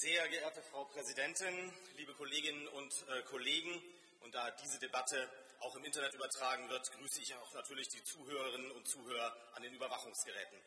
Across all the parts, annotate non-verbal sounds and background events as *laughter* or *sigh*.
Sehr geehrte Frau Präsidentin, liebe Kolleginnen und äh, Kollegen, und da diese Debatte auch im Internet übertragen wird, grüße ich auch natürlich die Zuhörerinnen und Zuhörer an den Überwachungsgeräten.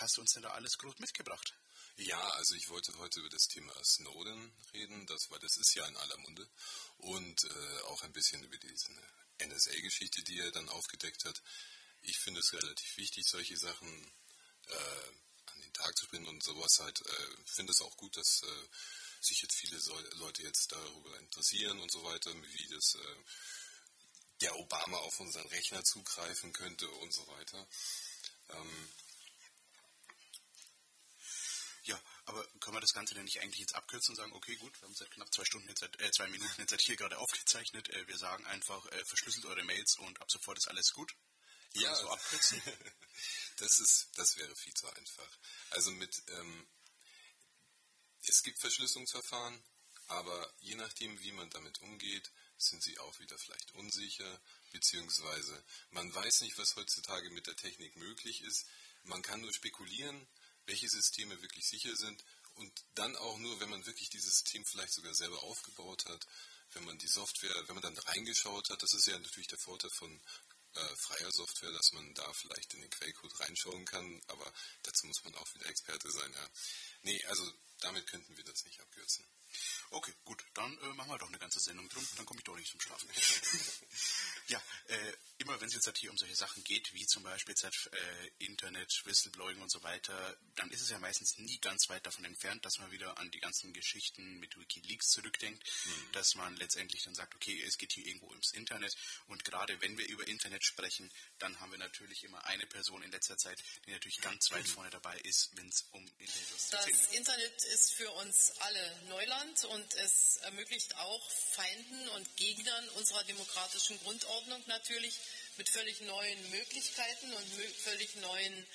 Hast du uns denn da alles groß mitgebracht? Ja, also ich wollte heute über das Thema Snowden reden, das, weil das ist ja in aller Munde. Und äh, auch ein bisschen über diese NSA-Geschichte, die er dann aufgedeckt hat. Ich finde es relativ wichtig, solche Sachen äh, an den Tag zu bringen und sowas halt. Äh, finde es auch gut, dass äh, sich jetzt viele so Leute jetzt darüber interessieren und so weiter, wie das der Obama auf unseren Rechner zugreifen könnte und so weiter. Ähm, ja, aber können wir das Ganze denn nicht eigentlich jetzt abkürzen und sagen, okay, gut, wir haben seit knapp zwei Stunden, jetzt, äh, zwei Minuten jetzt hier gerade aufgezeichnet. Äh, wir sagen einfach, äh, verschlüsselt eure Mails und ab sofort ist alles gut. Ja, so abkürzen. *laughs* das ist, das wäre viel zu einfach. Also mit, ähm, es gibt Verschlüsselungsverfahren, aber je nachdem, wie man damit umgeht, sind sie auch wieder vielleicht unsicher, beziehungsweise man weiß nicht, was heutzutage mit der Technik möglich ist. Man kann nur spekulieren, welche Systeme wirklich sicher sind und dann auch nur, wenn man wirklich dieses System vielleicht sogar selber aufgebaut hat, wenn man die Software, wenn man dann reingeschaut hat, das ist ja natürlich der Vorteil von äh, freier Software, dass man da vielleicht in den Quellcode reinschauen kann, aber dazu muss man auch wieder Experte sein. Ja. Nee, also damit könnten wir das nicht abkürzen. Okay, gut, dann äh, machen wir doch eine ganze Sendung drum, dann komme ich doch nicht zum Schlafen. *laughs* ja, äh, immer wenn es jetzt halt hier um solche Sachen geht, wie zum Beispiel jetzt halt, äh, Internet, Whistleblowing und so weiter, dann ist es ja meistens nie ganz weit davon entfernt, dass man wieder an die ganzen Geschichten mit Wikileaks zurückdenkt, mhm. dass man letztendlich dann sagt, okay, es geht hier irgendwo ums Internet und gerade wenn wir über Internet sprechen, dann haben wir natürlich immer eine Person in letzter Zeit, die natürlich ganz weit vorne dabei ist, wenn es um Internet geht. Das Internet ist für uns alle Neuland und es ermöglicht auch Feinden und Gegnern unserer demokratischen Grundordnung natürlich mit völlig neuen Möglichkeiten und völlig neuen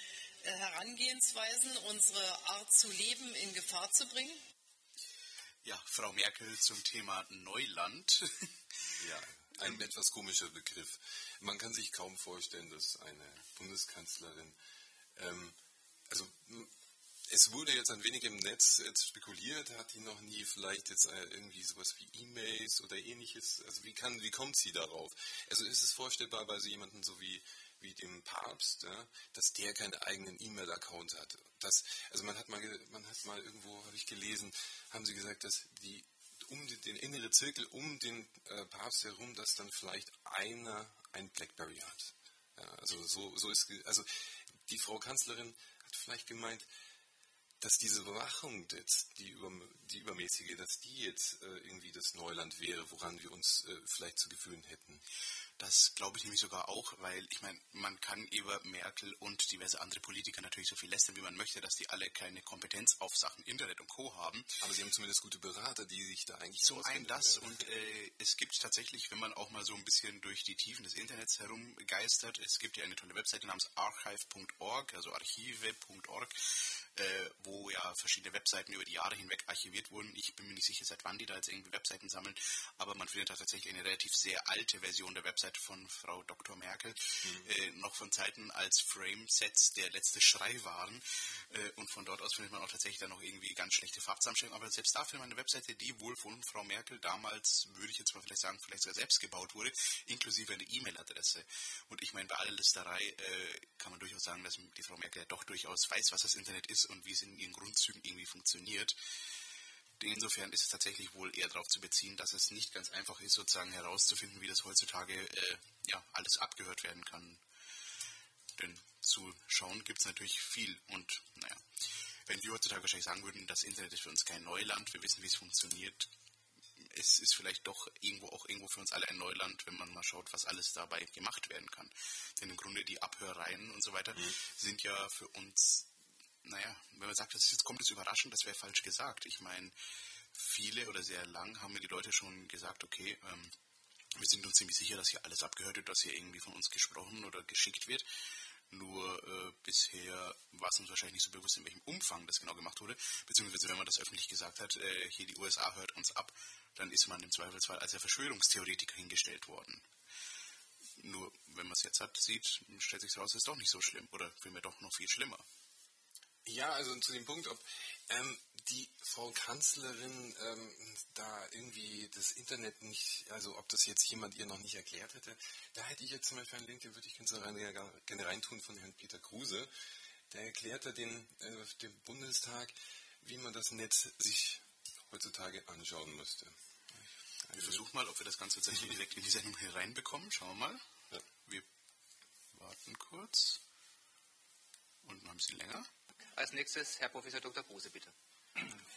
äh, Herangehensweisen unsere Art zu leben in Gefahr zu bringen? Ja, Frau Merkel zum Thema Neuland. *laughs* ja, ein etwas komischer Begriff. Man kann sich kaum vorstellen, dass eine Bundeskanzlerin, ähm, also es wurde jetzt ein wenig im Netz jetzt spekuliert, hat die noch nie vielleicht jetzt äh, irgendwie sowas wie E-Mails oder ähnliches, also wie kann, wie kommt sie darauf? Also ist es vorstellbar bei so jemandem so wie, wie dem Papst, ja, dass der keinen eigenen E-Mail-Account hat? Das, also man hat mal, man hat mal irgendwo, habe ich gelesen, haben sie gesagt, dass die um den, den innere Zirkel um den äh, Papst herum, dass dann vielleicht einer ein Blackberry hat. Ja, also so, so ist, also die Frau Kanzlerin hat vielleicht gemeint, dass diese Überwachung jetzt, die, über, die übermäßige, dass die jetzt äh, irgendwie das Neuland wäre, woran wir uns äh, vielleicht zu gewöhnen hätten. Das glaube ich nämlich sogar auch, weil ich meine, man kann über Merkel und diverse andere Politiker natürlich so viel lästern, wie man möchte, dass die alle keine Kompetenz auf Sachen Internet und Co. haben. Aber sie haben zumindest gute Berater, die sich da eigentlich Zum einen das und äh, es gibt tatsächlich, wenn man auch mal so ein bisschen durch die Tiefen des Internets herumgeistert, es gibt ja eine tolle Webseite namens archive.org, also archive.org, äh, wo ja verschiedene Webseiten über die Jahre hinweg archiviert wurden. Ich bin mir nicht sicher, seit wann die da jetzt irgendwie Webseiten sammeln, aber man findet da tatsächlich eine relativ sehr alte Version der Webseite Website von Frau Dr. Merkel, mhm. äh, noch von Zeiten als Frame-Sets der letzte Schrei waren. Äh, und von dort aus findet man auch tatsächlich dann noch irgendwie ganz schlechte Farbzusammenstellungen. Aber selbst da findet man eine Webseite, die wohl von Frau Merkel damals, würde ich jetzt mal vielleicht sagen, vielleicht sogar selbst gebaut wurde, inklusive eine E-Mail-Adresse. Und ich meine, bei aller Listerei äh, kann man durchaus sagen, dass die Frau Merkel ja doch durchaus weiß, was das Internet ist und wie es in ihren Grundzügen irgendwie funktioniert. Insofern ist es tatsächlich wohl eher darauf zu beziehen, dass es nicht ganz einfach ist, sozusagen herauszufinden, wie das heutzutage äh, ja, alles abgehört werden kann. Denn zu schauen gibt es natürlich viel und naja, wenn wir heutzutage wahrscheinlich sagen würden, das Internet ist für uns kein Neuland, wir wissen, wie es funktioniert, es ist vielleicht doch irgendwo auch irgendwo für uns alle ein Neuland, wenn man mal schaut, was alles dabei gemacht werden kann. Denn im Grunde die Abhörereien und so weiter mhm. sind ja für uns naja, wenn man sagt, das jetzt kommt es überraschend, das wäre falsch gesagt. Ich meine, viele oder sehr lang haben mir die Leute schon gesagt, okay, ähm, wir sind uns ziemlich sicher, dass hier alles abgehört wird, was hier irgendwie von uns gesprochen oder geschickt wird. Nur äh, bisher war es uns wahrscheinlich nicht so bewusst, in welchem Umfang das genau gemacht wurde. Beziehungsweise, wenn man das öffentlich gesagt hat, äh, hier die USA hört uns ab, dann ist man im Zweifelsfall als der Verschwörungstheoretiker hingestellt worden. Nur, wenn man es jetzt hat, sieht, stellt sich heraus, es ist doch nicht so schlimm. Oder vielmehr doch noch viel schlimmer. Ja, also zu dem Punkt, ob ähm, die Frau Kanzlerin ähm, da irgendwie das Internet nicht, also ob das jetzt jemand ihr noch nicht erklärt hätte, da hätte ich jetzt zum Beispiel einen Link, den würde ich gerne reintun von Herrn Peter Kruse. Der erklärte den, äh, dem Bundestag, wie man das Netz sich heutzutage anschauen müsste. Wir versuchen mal, ob wir das Ganze tatsächlich direkt in die Sendung hereinbekommen. Schauen wir mal. Ja. Wir warten kurz. Und noch ein bisschen länger. Als nächstes Herr Professor Dr. Kruse, bitte.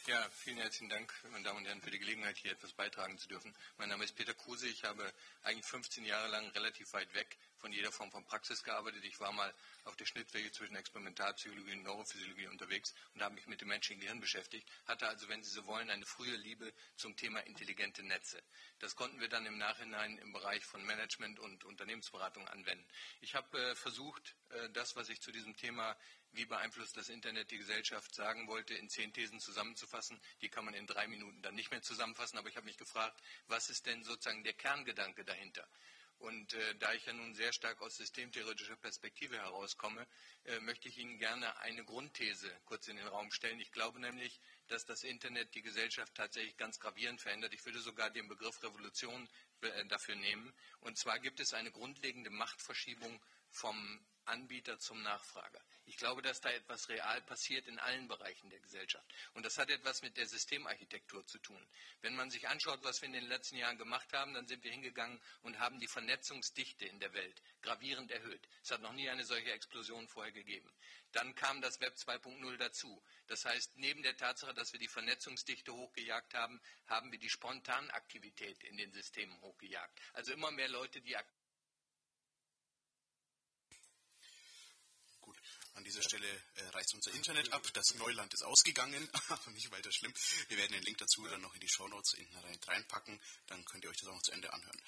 Ja, vielen herzlichen Dank, meine Damen und Herren, für die Gelegenheit, hier etwas beitragen zu dürfen. Mein Name ist Peter Kruse. Ich habe eigentlich 15 Jahre lang relativ weit weg von jeder Form von Praxis gearbeitet. Ich war mal auf der Schnittwege zwischen Experimentalpsychologie und Neurophysiologie unterwegs und habe mich mit dem menschlichen Gehirn beschäftigt. Hatte also, wenn Sie so wollen, eine frühe Liebe zum Thema intelligente Netze. Das konnten wir dann im Nachhinein im Bereich von Management und Unternehmensberatung anwenden. Ich habe äh, versucht, äh, das, was ich zu diesem Thema wie beeinflusst das Internet die Gesellschaft, sagen wollte, in zehn Thesen zusammenzufassen. Die kann man in drei Minuten dann nicht mehr zusammenfassen, aber ich habe mich gefragt, was ist denn sozusagen der Kerngedanke dahinter? Und äh, da ich ja nun sehr stark aus systemtheoretischer Perspektive herauskomme, äh, möchte ich Ihnen gerne eine Grundthese kurz in den Raum stellen. Ich glaube nämlich, dass das Internet die Gesellschaft tatsächlich ganz gravierend verändert. Ich würde sogar den Begriff Revolution äh, dafür nehmen. Und zwar gibt es eine grundlegende Machtverschiebung vom Anbieter zum Nachfrager. Ich glaube, dass da etwas real passiert in allen Bereichen der Gesellschaft. Und das hat etwas mit der Systemarchitektur zu tun. Wenn man sich anschaut, was wir in den letzten Jahren gemacht haben, dann sind wir hingegangen und haben die Vernetzungsdichte in der Welt gravierend erhöht. Es hat noch nie eine solche Explosion vorher gegeben. Dann kam das Web 2.0 dazu. Das heißt, neben der Tatsache, dass wir die Vernetzungsdichte hochgejagt haben, haben wir die Spontanaktivität in den Systemen hochgejagt. Also immer mehr Leute, die An dieser Stelle äh, reißt unser Internet ab. Das Neuland ist ausgegangen, *laughs* aber nicht weiter schlimm. Wir werden den Link dazu dann noch in die Shownotes hinten reinpacken. Dann könnt ihr euch das auch noch zu Ende anhören.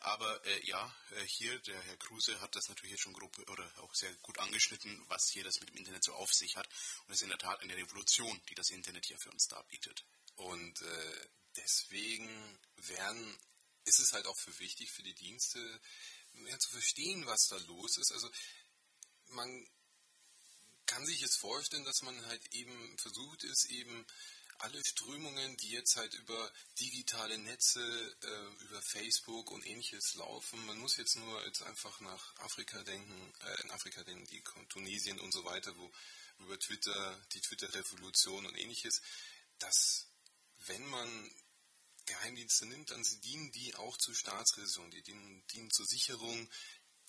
Aber äh, ja, äh, hier, der Herr Kruse hat das natürlich jetzt schon grob oder auch sehr gut angeschnitten, was hier das mit dem Internet so auf sich hat. Und es ist in der Tat eine Revolution, die das Internet hier für uns darbietet. Und äh, deswegen werden, ist es halt auch für wichtig für die Dienste, mehr zu verstehen, was da los ist. Also man kann sich jetzt vorstellen, dass man halt eben versucht ist, eben alle Strömungen, die jetzt halt über digitale Netze, äh, über Facebook und ähnliches laufen, man muss jetzt nur jetzt einfach nach Afrika denken, äh, in Afrika denken, die Tunesien und so weiter, wo über Twitter, die Twitter-Revolution und ähnliches, dass wenn man Geheimdienste nimmt, dann dienen die auch zur Staatsräson, die dienen, dienen zur Sicherung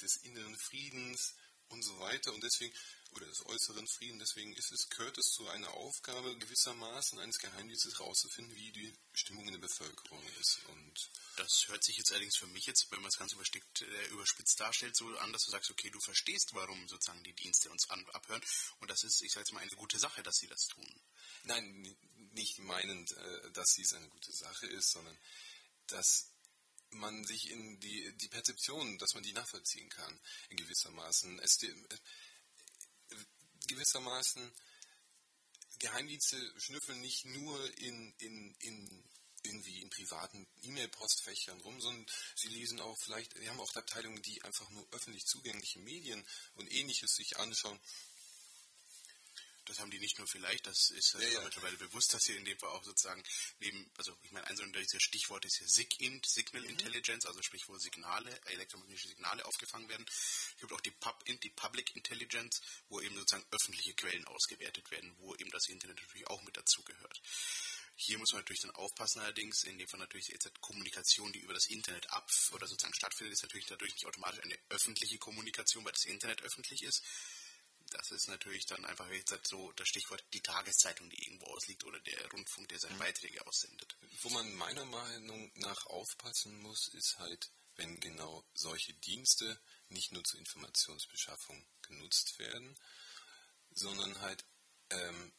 des inneren Friedens und so weiter. Und deswegen oder des äußeren Frieden. Deswegen ist es, gehört es zu einer Aufgabe gewissermaßen eines Geheimdienstes herauszufinden, wie die Stimmung in der Bevölkerung ist. Und das hört sich jetzt allerdings für mich jetzt, wenn man es ganz überstickt, äh, überspitzt darstellt, so an, dass du sagst, okay, du verstehst, warum sozusagen die Dienste uns an, abhören. Und das ist, ich sage jetzt mal, eine gute Sache, dass sie das tun. Nein, nicht meinend, äh, dass dies eine gute Sache ist, sondern dass man sich in die, die Perzeption, dass man die nachvollziehen kann, in gewissermaßen. Es, gewissermaßen, Geheimdienste schnüffeln nicht nur in, in, in irgendwie in privaten E-Mail-Postfächern rum, sondern sie lesen auch vielleicht, wir haben auch Abteilungen, die einfach nur öffentlich zugängliche Medien und ähnliches sich anschauen. Das haben die nicht nur vielleicht, das ist ja, ja. mittlerweile bewusst, dass sie in dem Fall auch sozusagen neben, also ich meine, ein so ein Stichwort ist ja SIGINT, Signal mhm. Intelligence, also sprich, wo Signale, elektromagnetische Signale aufgefangen werden. Es gibt auch die PubInt, die Public Intelligence, wo eben sozusagen öffentliche Quellen ausgewertet werden, wo eben das Internet natürlich auch mit dazugehört. Hier muss man natürlich dann aufpassen allerdings, in dem Fall natürlich jetzt Kommunikation, die über das Internet ab oder sozusagen stattfindet, ist natürlich dadurch nicht automatisch eine öffentliche Kommunikation, weil das Internet öffentlich ist, das ist natürlich dann einfach jetzt so das Stichwort die Tageszeitung, die irgendwo ausliegt oder der Rundfunk, der seine mhm. Beiträge aussendet. Wo man meiner Meinung nach aufpassen muss, ist halt, wenn genau solche Dienste nicht nur zur Informationsbeschaffung genutzt werden, sondern halt ähm,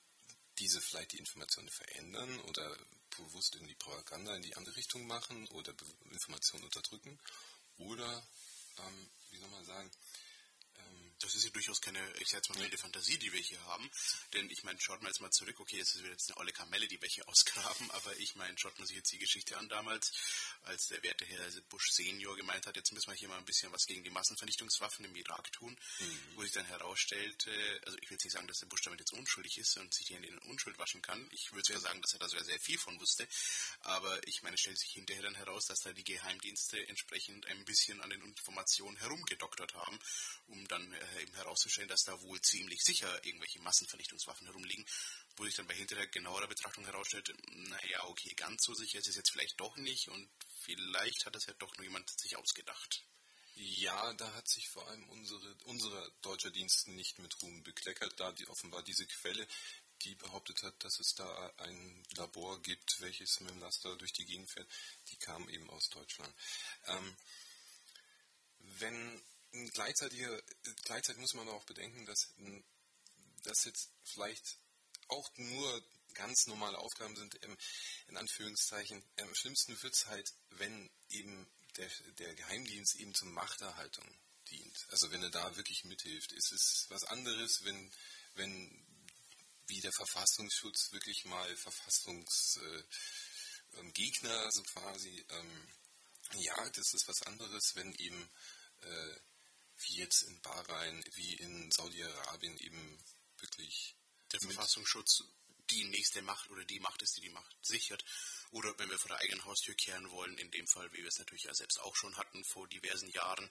diese vielleicht die Informationen verändern oder bewusst in die Propaganda in die andere Richtung machen oder Informationen unterdrücken oder, ähm, wie soll man sagen, das ist ja durchaus keine, ich sag jetzt mal, wilde Fantasie, die wir hier haben. Denn ich meine, schaut mal jetzt mal zurück, okay, jetzt ist jetzt eine olle Kamelle, die wir hier *laughs* ausgraben, aber ich meine, schaut man sich jetzt die Geschichte an damals, als der werte Herr Bush Senior gemeint hat, jetzt müssen wir hier mal ein bisschen was gegen die Massenvernichtungswaffen im Irak tun, mhm. wo sich dann herausstellte, also ich will jetzt nicht sagen, dass der Bush damit jetzt unschuldig ist und sich hier in den Unschuld waschen kann. Ich würde sogar sagen, dass er da sogar sehr viel von wusste. Aber ich meine, es stellt sich hinterher dann heraus, dass da die Geheimdienste entsprechend ein bisschen an den Informationen herumgedoktert haben, um dann äh, eben herauszustellen, dass da wohl ziemlich sicher irgendwelche Massenvernichtungswaffen herumliegen, wo sich dann bei hinterher genauerer Betrachtung herausstellt, naja, okay, ganz so sicher ist es jetzt vielleicht doch nicht und vielleicht hat das ja doch nur jemand sich ausgedacht. Ja, da hat sich vor allem unsere, unser deutscher Dienst nicht mit Ruhm bekleckert, da die offenbar diese Quelle, die behauptet hat, dass es da ein Labor gibt, welches mit dem Laster durch die Gegend fährt, die kam eben aus Deutschland. Ähm, wenn gleichzeitig, gleichzeitig muss man auch bedenken, dass das jetzt vielleicht auch nur ganz normale Aufgaben sind, in Anführungszeichen. Am schlimmsten wird es halt, wenn eben der, der Geheimdienst eben zur Machterhaltung dient. Also wenn er da wirklich mithilft. Es ist was anderes, wenn, wenn wie der Verfassungsschutz wirklich mal Verfassungsgegner, äh, also quasi, ähm, ja, das ist was anderes, wenn eben äh, wie jetzt in Bahrain, wie in Saudi-Arabien eben wirklich der Verfassungsschutz die nächste Macht oder die Macht ist, die die Macht sichert. Oder wenn wir vor der eigenen Haustür kehren wollen, in dem Fall, wie wir es natürlich ja selbst auch schon hatten vor diversen Jahren,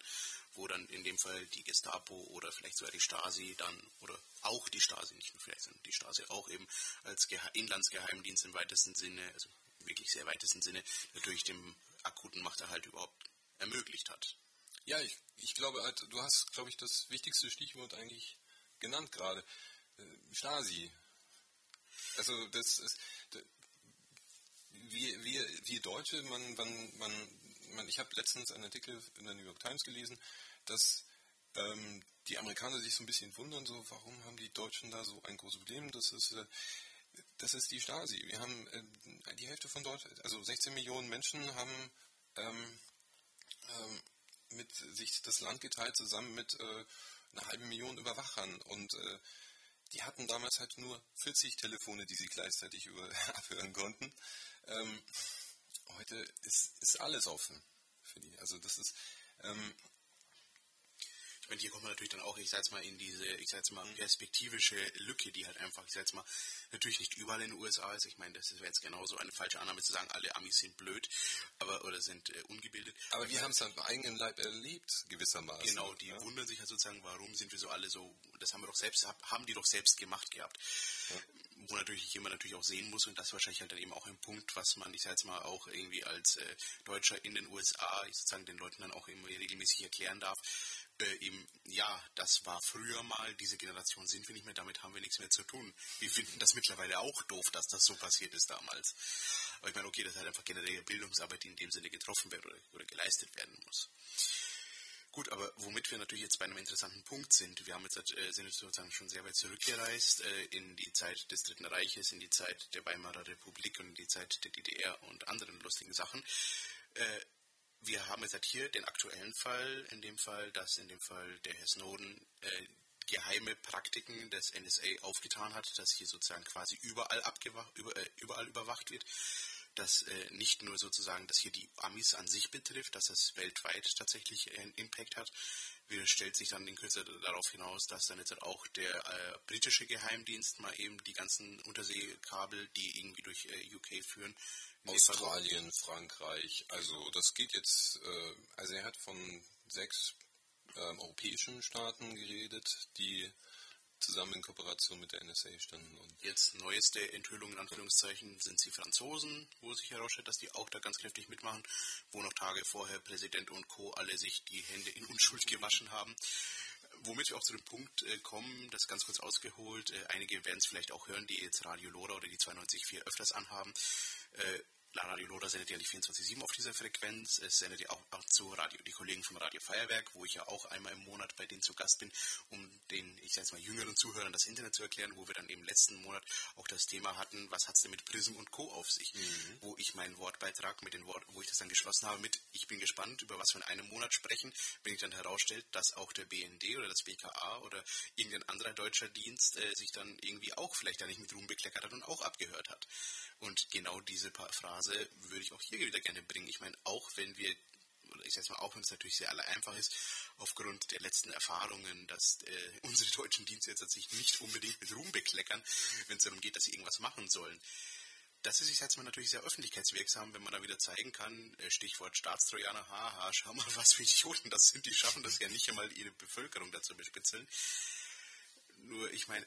wo dann in dem Fall die Gestapo oder vielleicht sogar die Stasi dann, oder auch die Stasi, nicht nur vielleicht, sondern die Stasi auch eben als Gehe Inlandsgeheimdienst im weitesten Sinne, also wirklich sehr weitesten Sinne, natürlich dem akuten Machterhalt überhaupt ermöglicht hat. Ja, ich, ich glaube, halt, du hast, glaube ich, das wichtigste Stichwort eigentlich genannt gerade. Äh, Stasi. Also das ist, wir, wir, wir Deutsche, man, man, man ich habe letztens einen Artikel in der New York Times gelesen, dass ähm, die Amerikaner sich so ein bisschen wundern, so warum haben die Deutschen da so ein großes Problem? Das ist, äh, das ist die Stasi. Wir haben äh, die Hälfte von Deutschland, also 16 Millionen Menschen haben ähm, ähm, mit sich das Land geteilt, zusammen mit äh, einer halben Million Überwachern. Und äh, die hatten damals halt nur 40 Telefone, die sie gleichzeitig über, *laughs* abhören konnten. Ähm, heute ist, ist alles offen für die. Also das ist, ähm, meine, hier kommt man natürlich dann auch, ich sag jetzt mal, in diese, ich sag jetzt mal, perspektivische Lücke, die halt einfach, ich sag jetzt mal, natürlich nicht überall in den USA ist. Ich meine, das wäre jetzt genauso eine falsche Annahme zu sagen, alle Amis sind blöd, aber, oder sind äh, ungebildet. Aber wir haben es am eigenen Leib erlebt, gewissermaßen. Genau, die ja? wundern sich halt sozusagen, warum sind wir so alle so, das haben wir doch selbst, haben die doch selbst gemacht gehabt. Ja wo natürlich jemand natürlich auch sehen muss und das ist wahrscheinlich halt dann eben auch ein Punkt, was man, ich sag jetzt mal, auch irgendwie als äh, Deutscher in den USA, ich sozusagen den Leuten dann auch immer regelmäßig erklären darf, äh, eben, ja, das war früher mal, diese Generation sind wir nicht mehr, damit haben wir nichts mehr zu tun. Wir finden das mittlerweile auch doof, dass das so passiert ist damals. Aber ich meine, okay, das ist halt einfach generelle Bildungsarbeit, die in dem Sinne getroffen wird oder, oder geleistet werden muss. Gut, aber womit wir natürlich jetzt bei einem interessanten Punkt sind, wir haben jetzt, äh, sind jetzt sozusagen schon sehr weit zurückgereist äh, in die Zeit des Dritten Reiches, in die Zeit der Weimarer Republik und in die Zeit der DDR und anderen lustigen Sachen. Äh, wir haben jetzt halt hier den aktuellen Fall, in dem Fall, dass in dem Fall der Herr Snowden äh, geheime Praktiken des NSA aufgetan hat, dass hier sozusagen quasi überall, über, äh, überall überwacht wird. dass äh, nicht nur sozusagen, dass hier die Amis an sich betrifft, dass es weltweit tatsächlich einen Impact hat. Wir stellt sich dann in Kürze darauf hinaus, dass dann jetzt auch der äh, britische Geheimdienst mal eben die ganzen Unterseekabel, die irgendwie durch äh, UK führen, Australien, Frankreich, also das geht jetzt, äh, also er hat von sechs ähm, europäischen Staaten geredet, die zusammen in Kooperation mit der NSA standen. Und Jetzt neueste Enthüllung in Anführungszeichen sind die Franzosen, wo sich herausstellt, dass die auch da ganz kräftig mitmachen, wo noch Tage vorher Präsident und Co. alle sich die Hände in Unschuld gewaschen haben. Womit wir auch zu dem Punkt äh, kommen, das ganz kurz ausgeholt, äh, einige werden es vielleicht auch hören, die jetzt Radio Lora oder die 92.4 öfters anhaben. Äh, Radio Loda sendet ja nicht 24-7 auf dieser Frequenz. Es sendet ja auch, auch zu Radio, die Kollegen vom Radio Feuerwerk, wo ich ja auch einmal im Monat bei denen zu Gast bin, um den, ich sage jetzt mal, jüngeren Zuhörern das Internet zu erklären, wo wir dann im letzten Monat auch das Thema hatten, was hat es denn mit Prism und Co. auf sich? Mhm. Wo ich meinen Wortbeitrag mit den Worten, wo ich das dann geschlossen habe mit, ich bin gespannt, über was wir in einem Monat sprechen, wenn ich dann herausstellt, dass auch der BND oder das BKA oder irgendein anderer deutscher Dienst äh, sich dann irgendwie auch vielleicht da nicht mit Ruhm bekleckert hat und auch abgehört hat. Und genau diese Phrase würde ich auch hier wieder gerne bringen. Ich meine, auch wenn wir, oder ich sage mal, auch wenn es natürlich sehr einfach ist, aufgrund der letzten Erfahrungen, dass äh, unsere deutschen Dienste jetzt sich nicht unbedingt mit Ruhm bekleckern, wenn es darum geht, dass sie irgendwas machen sollen. Das ist jetzt mal natürlich sehr öffentlichkeitswirksam, wenn man da wieder zeigen kann, äh, Stichwort Staatstrojaner, haha, schau mal, was für Idioten das sind, die schaffen das ja nicht einmal, ihre Bevölkerung dazu bespitzeln. Nur, ich meine,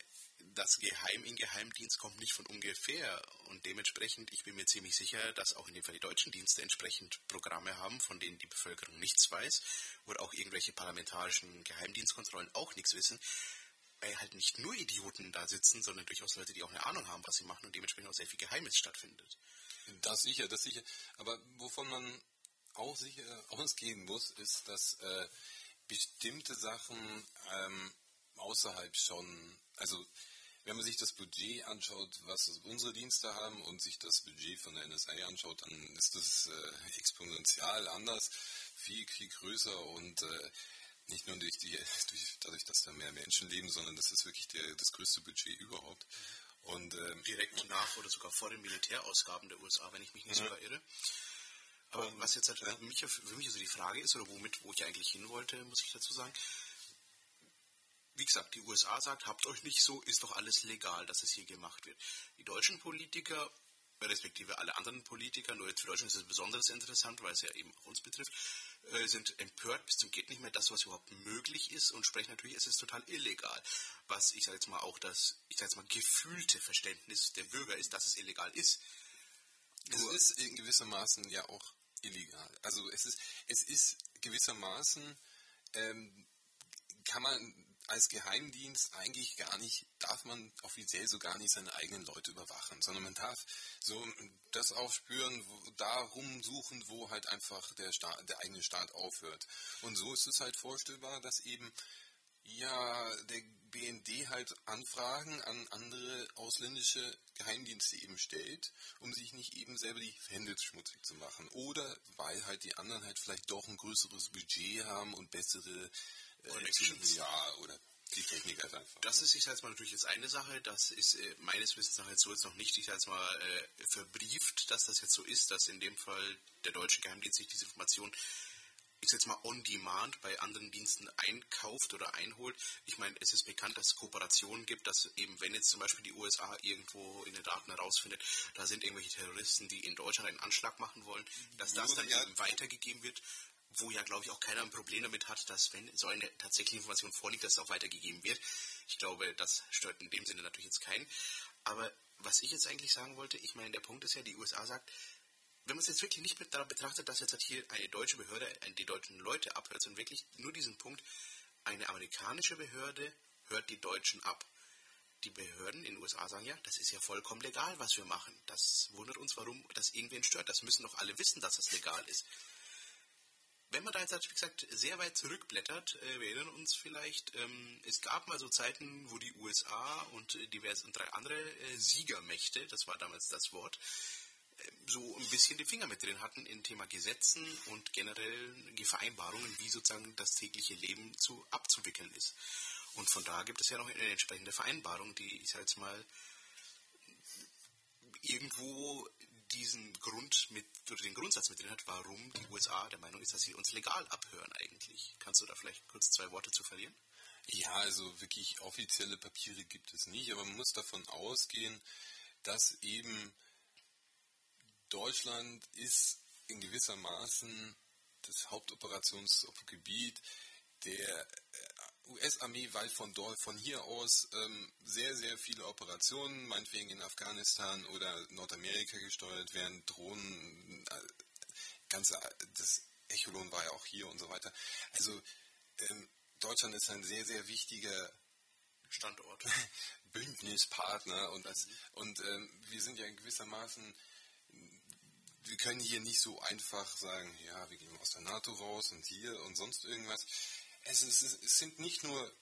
das Geheim in Geheimdienst kommt nicht von ungefähr und dementsprechend, ich bin mir ziemlich sicher, dass auch in dem Fall die deutschen Dienste entsprechend Programme haben, von denen die Bevölkerung nichts weiß oder auch irgendwelche parlamentarischen Geheimdienstkontrollen auch nichts wissen, weil halt nicht nur Idioten da sitzen, sondern durchaus Leute, die auch eine Ahnung haben, was sie machen und dementsprechend auch sehr viel Geheimes stattfindet. Das sicher, das sicher. Aber wovon man auch sicher ausgehen muss, ist, dass äh, bestimmte Sachen ähm, außerhalb schon, also wenn man sich das Budget anschaut, was unsere Dienste haben und sich das Budget von der NSA anschaut, dann ist das äh, exponentiell anders, viel, viel größer und äh, nicht nur durch die, *laughs* durch, dadurch, dass da mehr Menschen leben, sondern das ist wirklich der, das größte Budget überhaupt. Und, ähm, Direkt nach oder sogar vor den Militärausgaben der USA, wenn ich mich nicht ja. sogar irre. Aber was jetzt halt für, mich, für mich also die Frage ist, oder womit, wo ich eigentlich hin wollte, muss ich dazu sagen, wie gesagt, die USA sagt, habt euch nicht so, ist doch alles legal, dass es hier gemacht wird. Die deutschen Politiker, respektive alle anderen Politiker, nur jetzt für Deutschland ist es besonders interessant, weil es ja eben auch uns betrifft, äh, sind empört bis zum geht nicht mehr das, was überhaupt möglich ist und sprechen natürlich, es ist total illegal. Was ich sage jetzt mal auch das, ich sage jetzt mal gefühlte Verständnis der Bürger ist, dass es illegal ist. Es Nur ist in gewissermaßen ja auch illegal. Also es ist, es ist gewissermaßen ähm, kann man als Geheimdienst eigentlich gar nicht, darf man offiziell so gar nicht seine eigenen Leute überwachen, sondern man darf so das aufspüren, wo, darum suchen, wo halt einfach der, Staat, der eigene Staat aufhört. Und so ist es halt vorstellbar, dass eben ja der BND halt Anfragen an andere ausländische Geheimdienste eben stellt, um sich nicht eben selber die Hände schmutzig zu machen. Oder weil halt die anderen halt vielleicht doch ein größeres Budget haben und bessere Connections. Ja, oder die Technik halt einfach. Das ist, ich sage mal, natürlich jetzt eine Sache. Das ist äh, meines Wissens nach jetzt so jetzt noch nicht, ich sage mal, äh, verbrieft, dass das jetzt so ist, dass in dem Fall der deutsche Geheimdienst sich diese Information ich jetzt mal on demand bei anderen Diensten einkauft oder einholt. Ich meine, es ist bekannt, dass es Kooperationen gibt, dass eben, wenn jetzt zum Beispiel die USA irgendwo in den Daten herausfindet, da sind irgendwelche Terroristen, die in Deutschland einen Anschlag machen wollen, dass das dann eben weitergegeben wird wo ja, glaube ich, auch keiner ein Problem damit hat, dass, wenn so eine tatsächliche Information vorliegt, dass es auch weitergegeben wird. Ich glaube, das stört in dem Sinne natürlich jetzt keinen. Aber was ich jetzt eigentlich sagen wollte, ich meine, der Punkt ist ja, die USA sagt, wenn man es jetzt wirklich nicht daran betrachtet, dass jetzt halt hier eine deutsche Behörde die deutschen Leute abhört, sondern wirklich nur diesen Punkt, eine amerikanische Behörde hört die Deutschen ab. Die Behörden in den USA sagen ja, das ist ja vollkommen legal, was wir machen. Das wundert uns, warum das irgendwen stört. Das müssen doch alle wissen, dass das legal ist wenn man da jetzt, wie gesagt, sehr weit zurückblättert, äh, wir erinnern uns vielleicht, ähm, es gab mal so Zeiten, wo die USA und äh, diverse und drei andere äh, Siegermächte, das war damals das Wort, so ein bisschen die Finger mit drin hatten in Thema Gesetzen und generell Vereinbarungen, wie sozusagen das tägliche Leben zu abzuwickeln ist. Und von da gibt es ja noch eine entsprechende Vereinbarung, die ich jetzt mal irgendwo diesen Grund mit, oder den Grundsatz mit drin hat, warum die USA der Meinung ist, dass sie uns legal abhören eigentlich. Kannst du da vielleicht kurz zwei Worte zu verlieren? Ja, also wirklich offizielle Papiere gibt es nicht, aber man muss davon ausgehen, dass eben Deutschland ist in gewisser Maßen das Hauptoperationsgebiet der äh, US-Armee, weil von dort, von hier aus ähm, sehr, sehr viele Operationen, meinetwegen in Afghanistan oder Nordamerika gesteuert werden, Drohnen, äh, ganze, das Echolon war ja auch hier und so weiter. Also ähm, Deutschland ist ein sehr, sehr wichtiger Standort. *laughs* Bündnispartner und, als, und ähm, wir sind ja in gewissermaßen, wir können hier nicht so einfach sagen, ja, wir gehen aus der NATO raus und hier und sonst irgendwas. Es, ist, es sind nicht nur,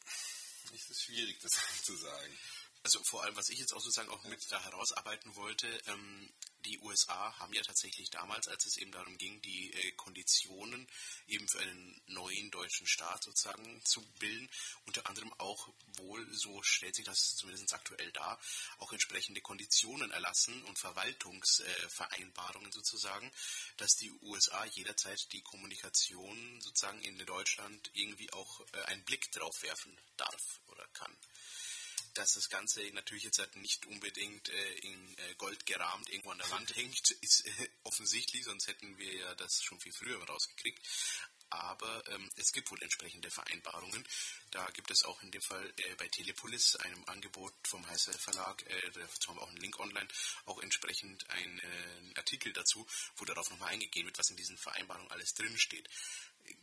es ist schwierig, das *laughs* zu sagen. Also vor allem, was ich jetzt auch sozusagen auch mit da herausarbeiten wollte, ähm, die USA haben ja tatsächlich damals, als es eben darum ging, die äh, Konditionen eben für einen neuen deutschen Staat sozusagen zu bilden, unter anderem auch wohl, so stellt sich das zumindest aktuell dar, auch entsprechende Konditionen erlassen und Verwaltungsvereinbarungen äh, sozusagen, dass die USA jederzeit die Kommunikation sozusagen in Deutschland irgendwie auch äh, einen Blick drauf werfen darf oder kann dass das Ganze natürlich jetzt halt nicht unbedingt äh, in äh, Gold gerahmt irgendwo an der Wand *laughs* hängt, ist äh, offensichtlich, sonst hätten wir ja das schon viel früher rausgekriegt. Aber ähm, es gibt wohl entsprechende Vereinbarungen. Da gibt es auch in dem Fall äh, bei Telepolis, einem Angebot vom Heißer Verlag, äh, dazu haben wir auch einen Link online, auch entsprechend einen Artikel dazu, wo darauf nochmal eingegangen wird, was in diesen Vereinbarungen alles drinsteht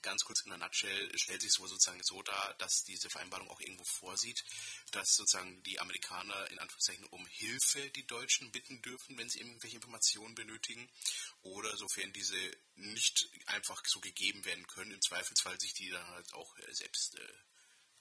ganz kurz in der Nutshell stellt sich so sozusagen so dar, dass diese Vereinbarung auch irgendwo vorsieht, dass sozusagen die Amerikaner in Anführungszeichen um Hilfe die Deutschen bitten dürfen, wenn sie irgendwelche Informationen benötigen oder sofern diese nicht einfach so gegeben werden können, im Zweifelsfall sich die dann halt auch äh, selbst äh,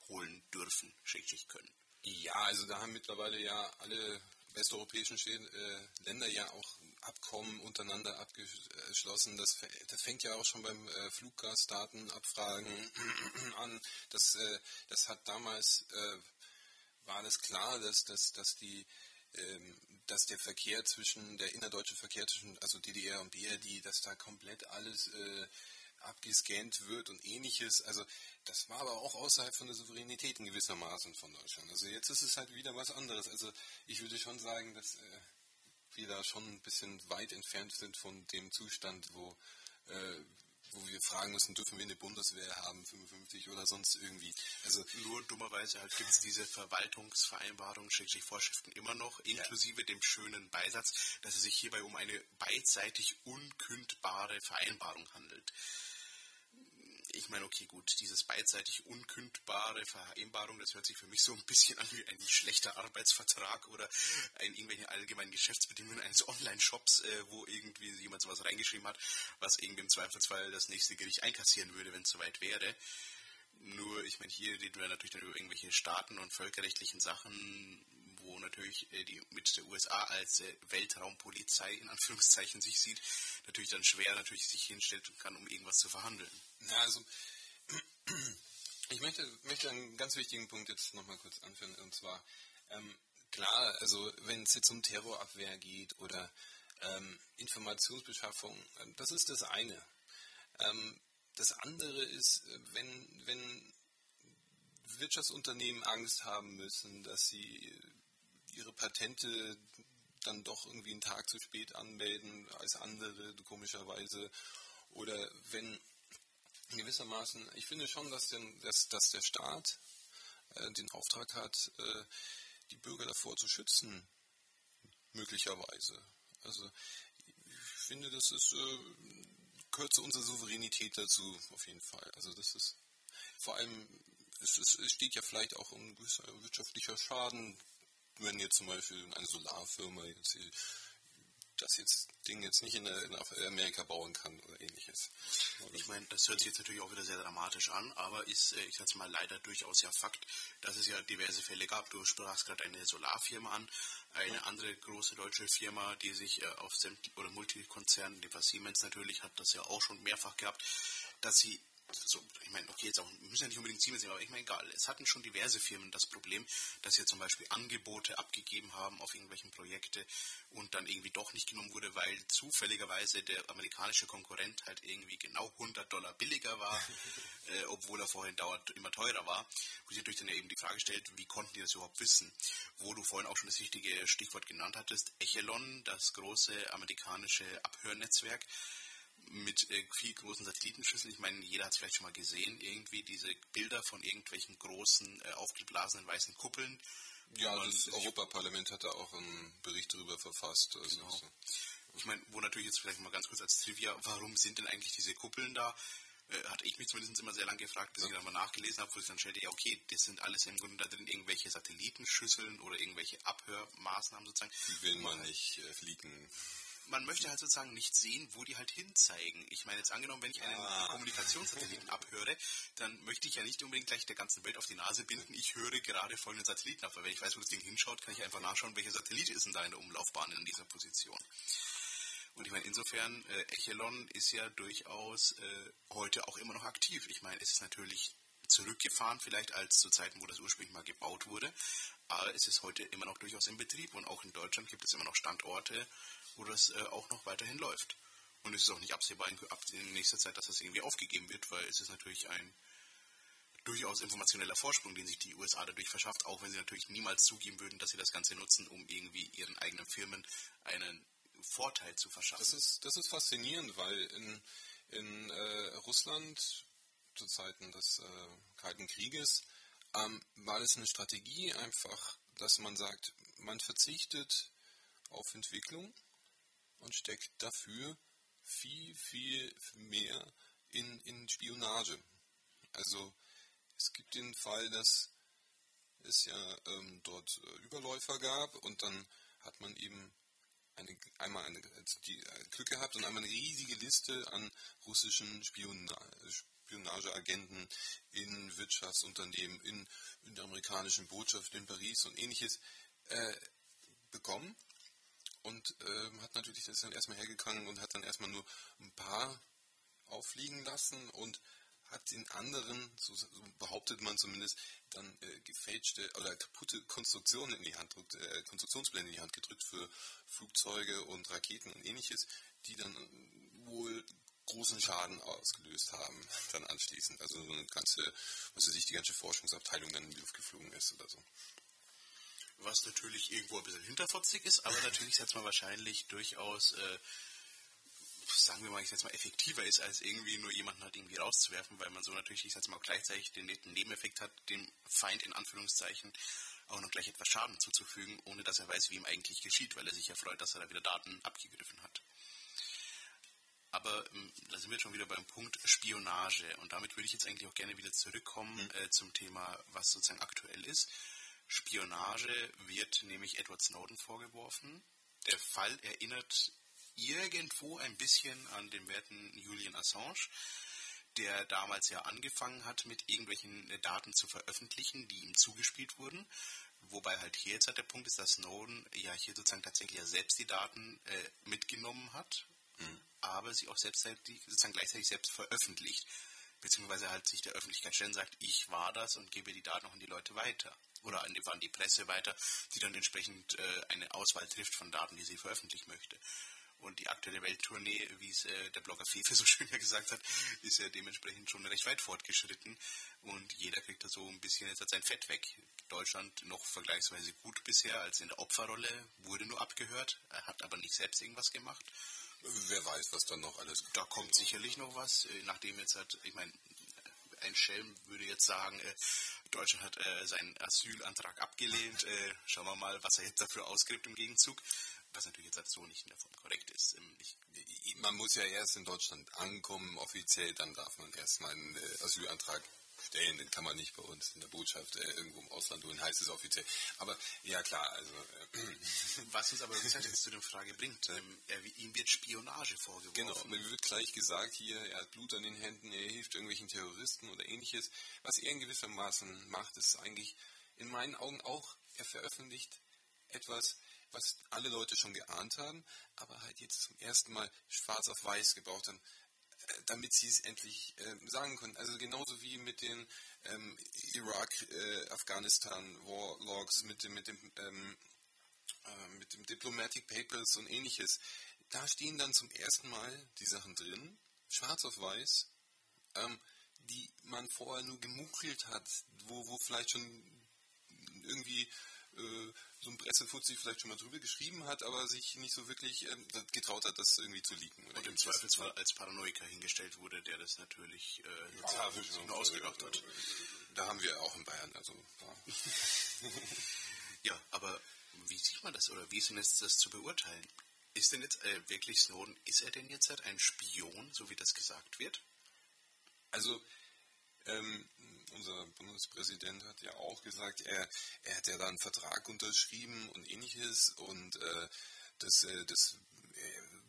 holen dürfen, schrägstrich können. Ja, also da haben mittlerweile ja alle westeuropäischen äh, Länder ja auch Abkommen untereinander abgeschlossen. Das, fängt ja auch schon beim äh, Fluggastdatenabfragen *clears throat* an. Das, äh, das hat damals, war das klar, dass, dass, dass die ähm, dass der Verkehr zwischen, der innerdeutsche Verkehr zwischen, also DDR und BRD, dass da komplett alles äh, abgescannt wird und ähnliches. Also das war aber auch außerhalb von der Souveränität in gewissermaßen von Deutschland. Also jetzt ist es halt wieder was anderes. Also ich würde schon sagen, dass äh, wir da schon ein bisschen weit entfernt sind von dem Zustand, wo, äh, wo wir fragen müssen, dürfen wir eine Bundeswehr haben, 55 oder sonst irgendwie. Also nur dummerweise halt gibt es diese Verwaltungsvereinbarungen, Schrägstrich Vorschriften immer noch, inklusive ja. dem schönen Beisatz, dass es sich hierbei um eine beidseitig unkündbare Vereinbarung handelt ich meine, okay, gut, dieses beidseitig unkündbare Vereinbarung, das hört sich für mich so ein bisschen an wie ein schlechter Arbeitsvertrag oder ein irgendwelche allgemeinen Geschäftsbedingungen eines Online-Shops, äh, wo irgendwie jemand sowas reingeschrieben hat, was irgendwie im Zweifelsfall das nächste Gericht einkassieren würde, wenn es soweit wäre. Nur, ich meine, hier reden wir natürlich dann über irgendwelche Staaten und völkerrechtlichen Sachen, wo natürlich äh, die mit der USA als äh, Weltraumpolizei in Anführungszeichen sich sieht, natürlich dann schwer natürlich sich hinstellt und kann, um irgendwas zu verhandeln. Ja, also *clears throat* ich möchte, möchte einen ganz wichtigen Punkt jetzt nochmal kurz anführen, und zwar ähm, klar, also wenn es jetzt um Terrorabwehr geht oder ähm, Informationsbeschaffung, äh, das ist das eine. Ähm, das andere ist, wenn, wenn Wirtschaftsunternehmen Angst haben müssen, dass sie ihre Patente dann doch irgendwie einen Tag zu spät anmelden als andere, komischerweise. Oder wenn gewissermaßen, ich finde schon, dass, denn, dass, dass der Staat äh, den Auftrag hat, äh, die Bürger davor zu schützen, möglicherweise. Also ich finde, das ist, äh, gehört zu unserer Souveränität dazu, auf jeden Fall. Also das ist vor allem, es, ist, es steht ja vielleicht auch um gewisser wirtschaftlicher Schaden wenn jetzt zum Beispiel eine Solarfirma jetzt das jetzt Ding jetzt nicht in, in Amerika bauen kann oder ähnliches. Ich meine, das hört sich jetzt natürlich auch wieder sehr dramatisch an, aber ist, äh, ich sag's mal, leider durchaus ja Fakt, dass es ja diverse Fälle gab. Du sprachst gerade eine Solarfirma an, eine ja. andere große deutsche Firma, die sich äh, auf sämtliche oder Multikonzernen, die Siemens natürlich hat das ja auch schon mehrfach gehabt, dass sie so, ich meine, okay, jetzt auch, müssen ja nicht unbedingt Siemens nehmen, aber ich meine, egal. Es hatten schon diverse Firmen das Problem, dass sie zum Beispiel Angebote abgegeben haben auf irgendwelchen Projekte und dann irgendwie doch nicht genommen wurde, weil zufälligerweise der amerikanische Konkurrent halt irgendwie genau 100 Dollar billiger war, *laughs* äh, obwohl er vorhin dauernd immer teurer war. Wo sich natürlich dann eben die Frage stellt, wie konnten die das überhaupt wissen? Wo du vorhin auch schon das wichtige Stichwort genannt hattest, Echelon, das große amerikanische Abhörnetzwerk, mit viel großen Satellitenschüsseln. Ich meine, jeder hat es vielleicht schon mal gesehen, irgendwie diese Bilder von irgendwelchen großen, äh, aufgeblasenen weißen Kuppeln. Ja, das Europaparlament hat da auch einen Bericht darüber verfasst. Also genau. So. Ich meine, wo natürlich jetzt vielleicht mal ganz kurz als Trivia, warum sind denn eigentlich diese Kuppeln da? Äh, hatte ich mich zumindest immer sehr lange gefragt, bis ja. ich dann mal nachgelesen habe, wo ich dann stellte, ja okay, das sind alles im Grunde da drin irgendwelche Satellitenschüsseln oder irgendwelche Abhörmaßnahmen sozusagen. Die will man nicht äh, fliegen man möchte halt sozusagen nicht sehen, wo die halt hinzeigen. Ich meine, jetzt angenommen, wenn ich einen ah. Kommunikationssatelliten *laughs* abhöre, dann möchte ich ja nicht unbedingt gleich der ganzen Welt auf die Nase binden, ich höre gerade folgenden Satelliten ab, weil wenn ich weiß, wo das Ding hinschaut, kann ich einfach nachschauen, welcher Satellit ist denn da in der Umlaufbahn in dieser Position. Und ich meine, insofern, äh, Echelon ist ja durchaus äh, heute auch immer noch aktiv. Ich meine, es ist natürlich zurückgefahren vielleicht als zu Zeiten, wo das ursprünglich mal gebaut wurde. Aber es ist heute immer noch durchaus in Betrieb und auch in Deutschland gibt es immer noch Standorte, wo das äh, auch noch weiterhin läuft. Und es ist auch nicht absehbar in, in nächster Zeit, dass das irgendwie aufgegeben wird, weil es ist natürlich ein durchaus informationeller Vorsprung, den sich die USA dadurch verschafft, auch wenn sie natürlich niemals zugeben würden, dass sie das Ganze nutzen, um irgendwie ihren eigenen Firmen einen Vorteil zu verschaffen. Das ist, das ist faszinierend, weil in, in äh, Russland zu Zeiten des äh, Kalten Krieges ähm, war es eine Strategie einfach, dass man sagt, man verzichtet auf Entwicklung und steckt dafür viel, viel mehr in, in Spionage. Also es gibt den Fall, dass es ja ähm, dort äh, Überläufer gab und dann hat man eben eine, einmal eine, also die, äh, Glück gehabt und einmal eine riesige Liste an russischen Spiona Spionageagenten in Wirtschaftsunternehmen, in, in der amerikanischen Botschaft in Paris und ähnliches äh, bekommen und ähm, hat natürlich das dann erstmal hergegangen und hat dann erstmal nur ein paar auffliegen lassen und hat den anderen, so, so behauptet man zumindest, dann äh, gefälschte oder kaputte Konstruktionen in die Hand drückt, äh, Konstruktionspläne in die Hand gedrückt für Flugzeuge und Raketen und ähnliches, die dann wohl großen Schaden ausgelöst haben, *laughs* dann anschließend. Also so eine ganze, was weiß ich, die ganze Forschungsabteilung dann in die Luft geflogen ist oder so was natürlich irgendwo ein bisschen hinterfotzig ist, aber natürlich setzt man wahrscheinlich durchaus, äh, sagen wir mal, ich jetzt mal effektiver ist, als irgendwie nur jemanden halt irgendwie rauszuwerfen, weil man so natürlich, ich jetzt mal, gleichzeitig den netten Nebeneffekt hat, dem Feind in Anführungszeichen auch noch gleich etwas Schaden zuzufügen, ohne dass er weiß, wie ihm eigentlich geschieht, weil er sich ja freut, dass er da wieder Daten abgegriffen hat. Aber ähm, da sind wir schon wieder beim Punkt Spionage. Und damit würde ich jetzt eigentlich auch gerne wieder zurückkommen mhm. äh, zum Thema, was sozusagen aktuell ist. Spionage wird nämlich Edward Snowden vorgeworfen. Der Fall erinnert irgendwo ein bisschen an den werten Julian Assange, der damals ja angefangen hat, mit irgendwelchen Daten zu veröffentlichen, die ihm zugespielt wurden. Wobei halt hier jetzt halt der Punkt ist, dass Snowden ja hier sozusagen tatsächlich ja selbst die Daten äh, mitgenommen hat, mhm. aber sie auch selbst sozusagen gleichzeitig selbst veröffentlicht. Beziehungsweise halt sich der Öffentlichkeit stellen sagt, ich war das und gebe die Daten auch an die Leute weiter oder an die, an die Presse weiter, die dann entsprechend äh, eine Auswahl trifft von Daten, die sie veröffentlichen möchte. Und die aktuelle Welttournee, wie es äh, der Blogger Fefe *laughs* so schön ja gesagt hat, ist ja dementsprechend schon recht weit fortgeschritten. Und jeder kriegt da so ein bisschen jetzt sein Fett weg. Deutschland noch vergleichsweise gut bisher als in der Opferrolle, wurde nur abgehört, hat aber nicht selbst irgendwas gemacht. Wer weiß, was dann noch alles kommt. Da kommt sicherlich noch was, äh, nachdem jetzt halt, ich meine, ein Schelm würde jetzt sagen, äh, Deutschland hat äh, seinen Asylantrag abgelehnt. Äh, schauen wir mal, was er jetzt dafür ausgibt im Gegenzug. Was natürlich jetzt so nicht in der Form korrekt ist. Ähm, ich, man muss ja erst in Deutschland ankommen, offiziell, dann darf man erstmal einen äh, Asylantrag stellen. Den kann man nicht bei uns in der Botschaft äh, irgendwo im Ausland tun, heißt es offiziell. Aber ja klar, also. Äh, *clears throat* Was uns aber jetzt zu der Frage bringt, ähm, er, ihm wird Spionage vorgeworfen. Genau, mir wird gleich gesagt, hier, er hat Blut an den Händen, er hilft irgendwelchen Terroristen oder ähnliches. Was er in gewissermaßen macht, ist eigentlich in meinen Augen auch, er veröffentlicht etwas, was alle Leute schon geahnt haben, aber halt jetzt zum ersten Mal schwarz auf weiß gebraucht haben damit sie es endlich äh, sagen können. Also genauso wie mit den ähm, Irak, äh, mit dem, mit dem, ähm, äh, mit dem Diplomatic Papers und ähnliches. Da stehen dann zum ersten Mal die Sachen drin, schwarz auf weiß, ähm, die man vorher nur gemunkelt hat, wo, wo vielleicht schon irgendwie äh, so ein Pressefuzzi vielleicht schon mal drüber geschrieben hat, aber sich nicht so wirklich äh, getraut hat, das irgendwie zu leaken. Und im Zweifelsfall als Paranoiker hingestellt wurde, der das natürlich äh, ja, so nur ausgedacht hat. Da haben wir auch in Bayern, also. Ja. *laughs* ja, aber wie sieht man das oder wie ist denn jetzt das zu beurteilen? Ist denn jetzt äh, wirklich Snowden, ist er denn jetzt halt ein Spion, so wie das gesagt wird? Also, ähm, unser Bundespräsident hat ja auch gesagt, er, er hat ja da einen Vertrag unterschrieben und ähnliches und äh, das, äh, das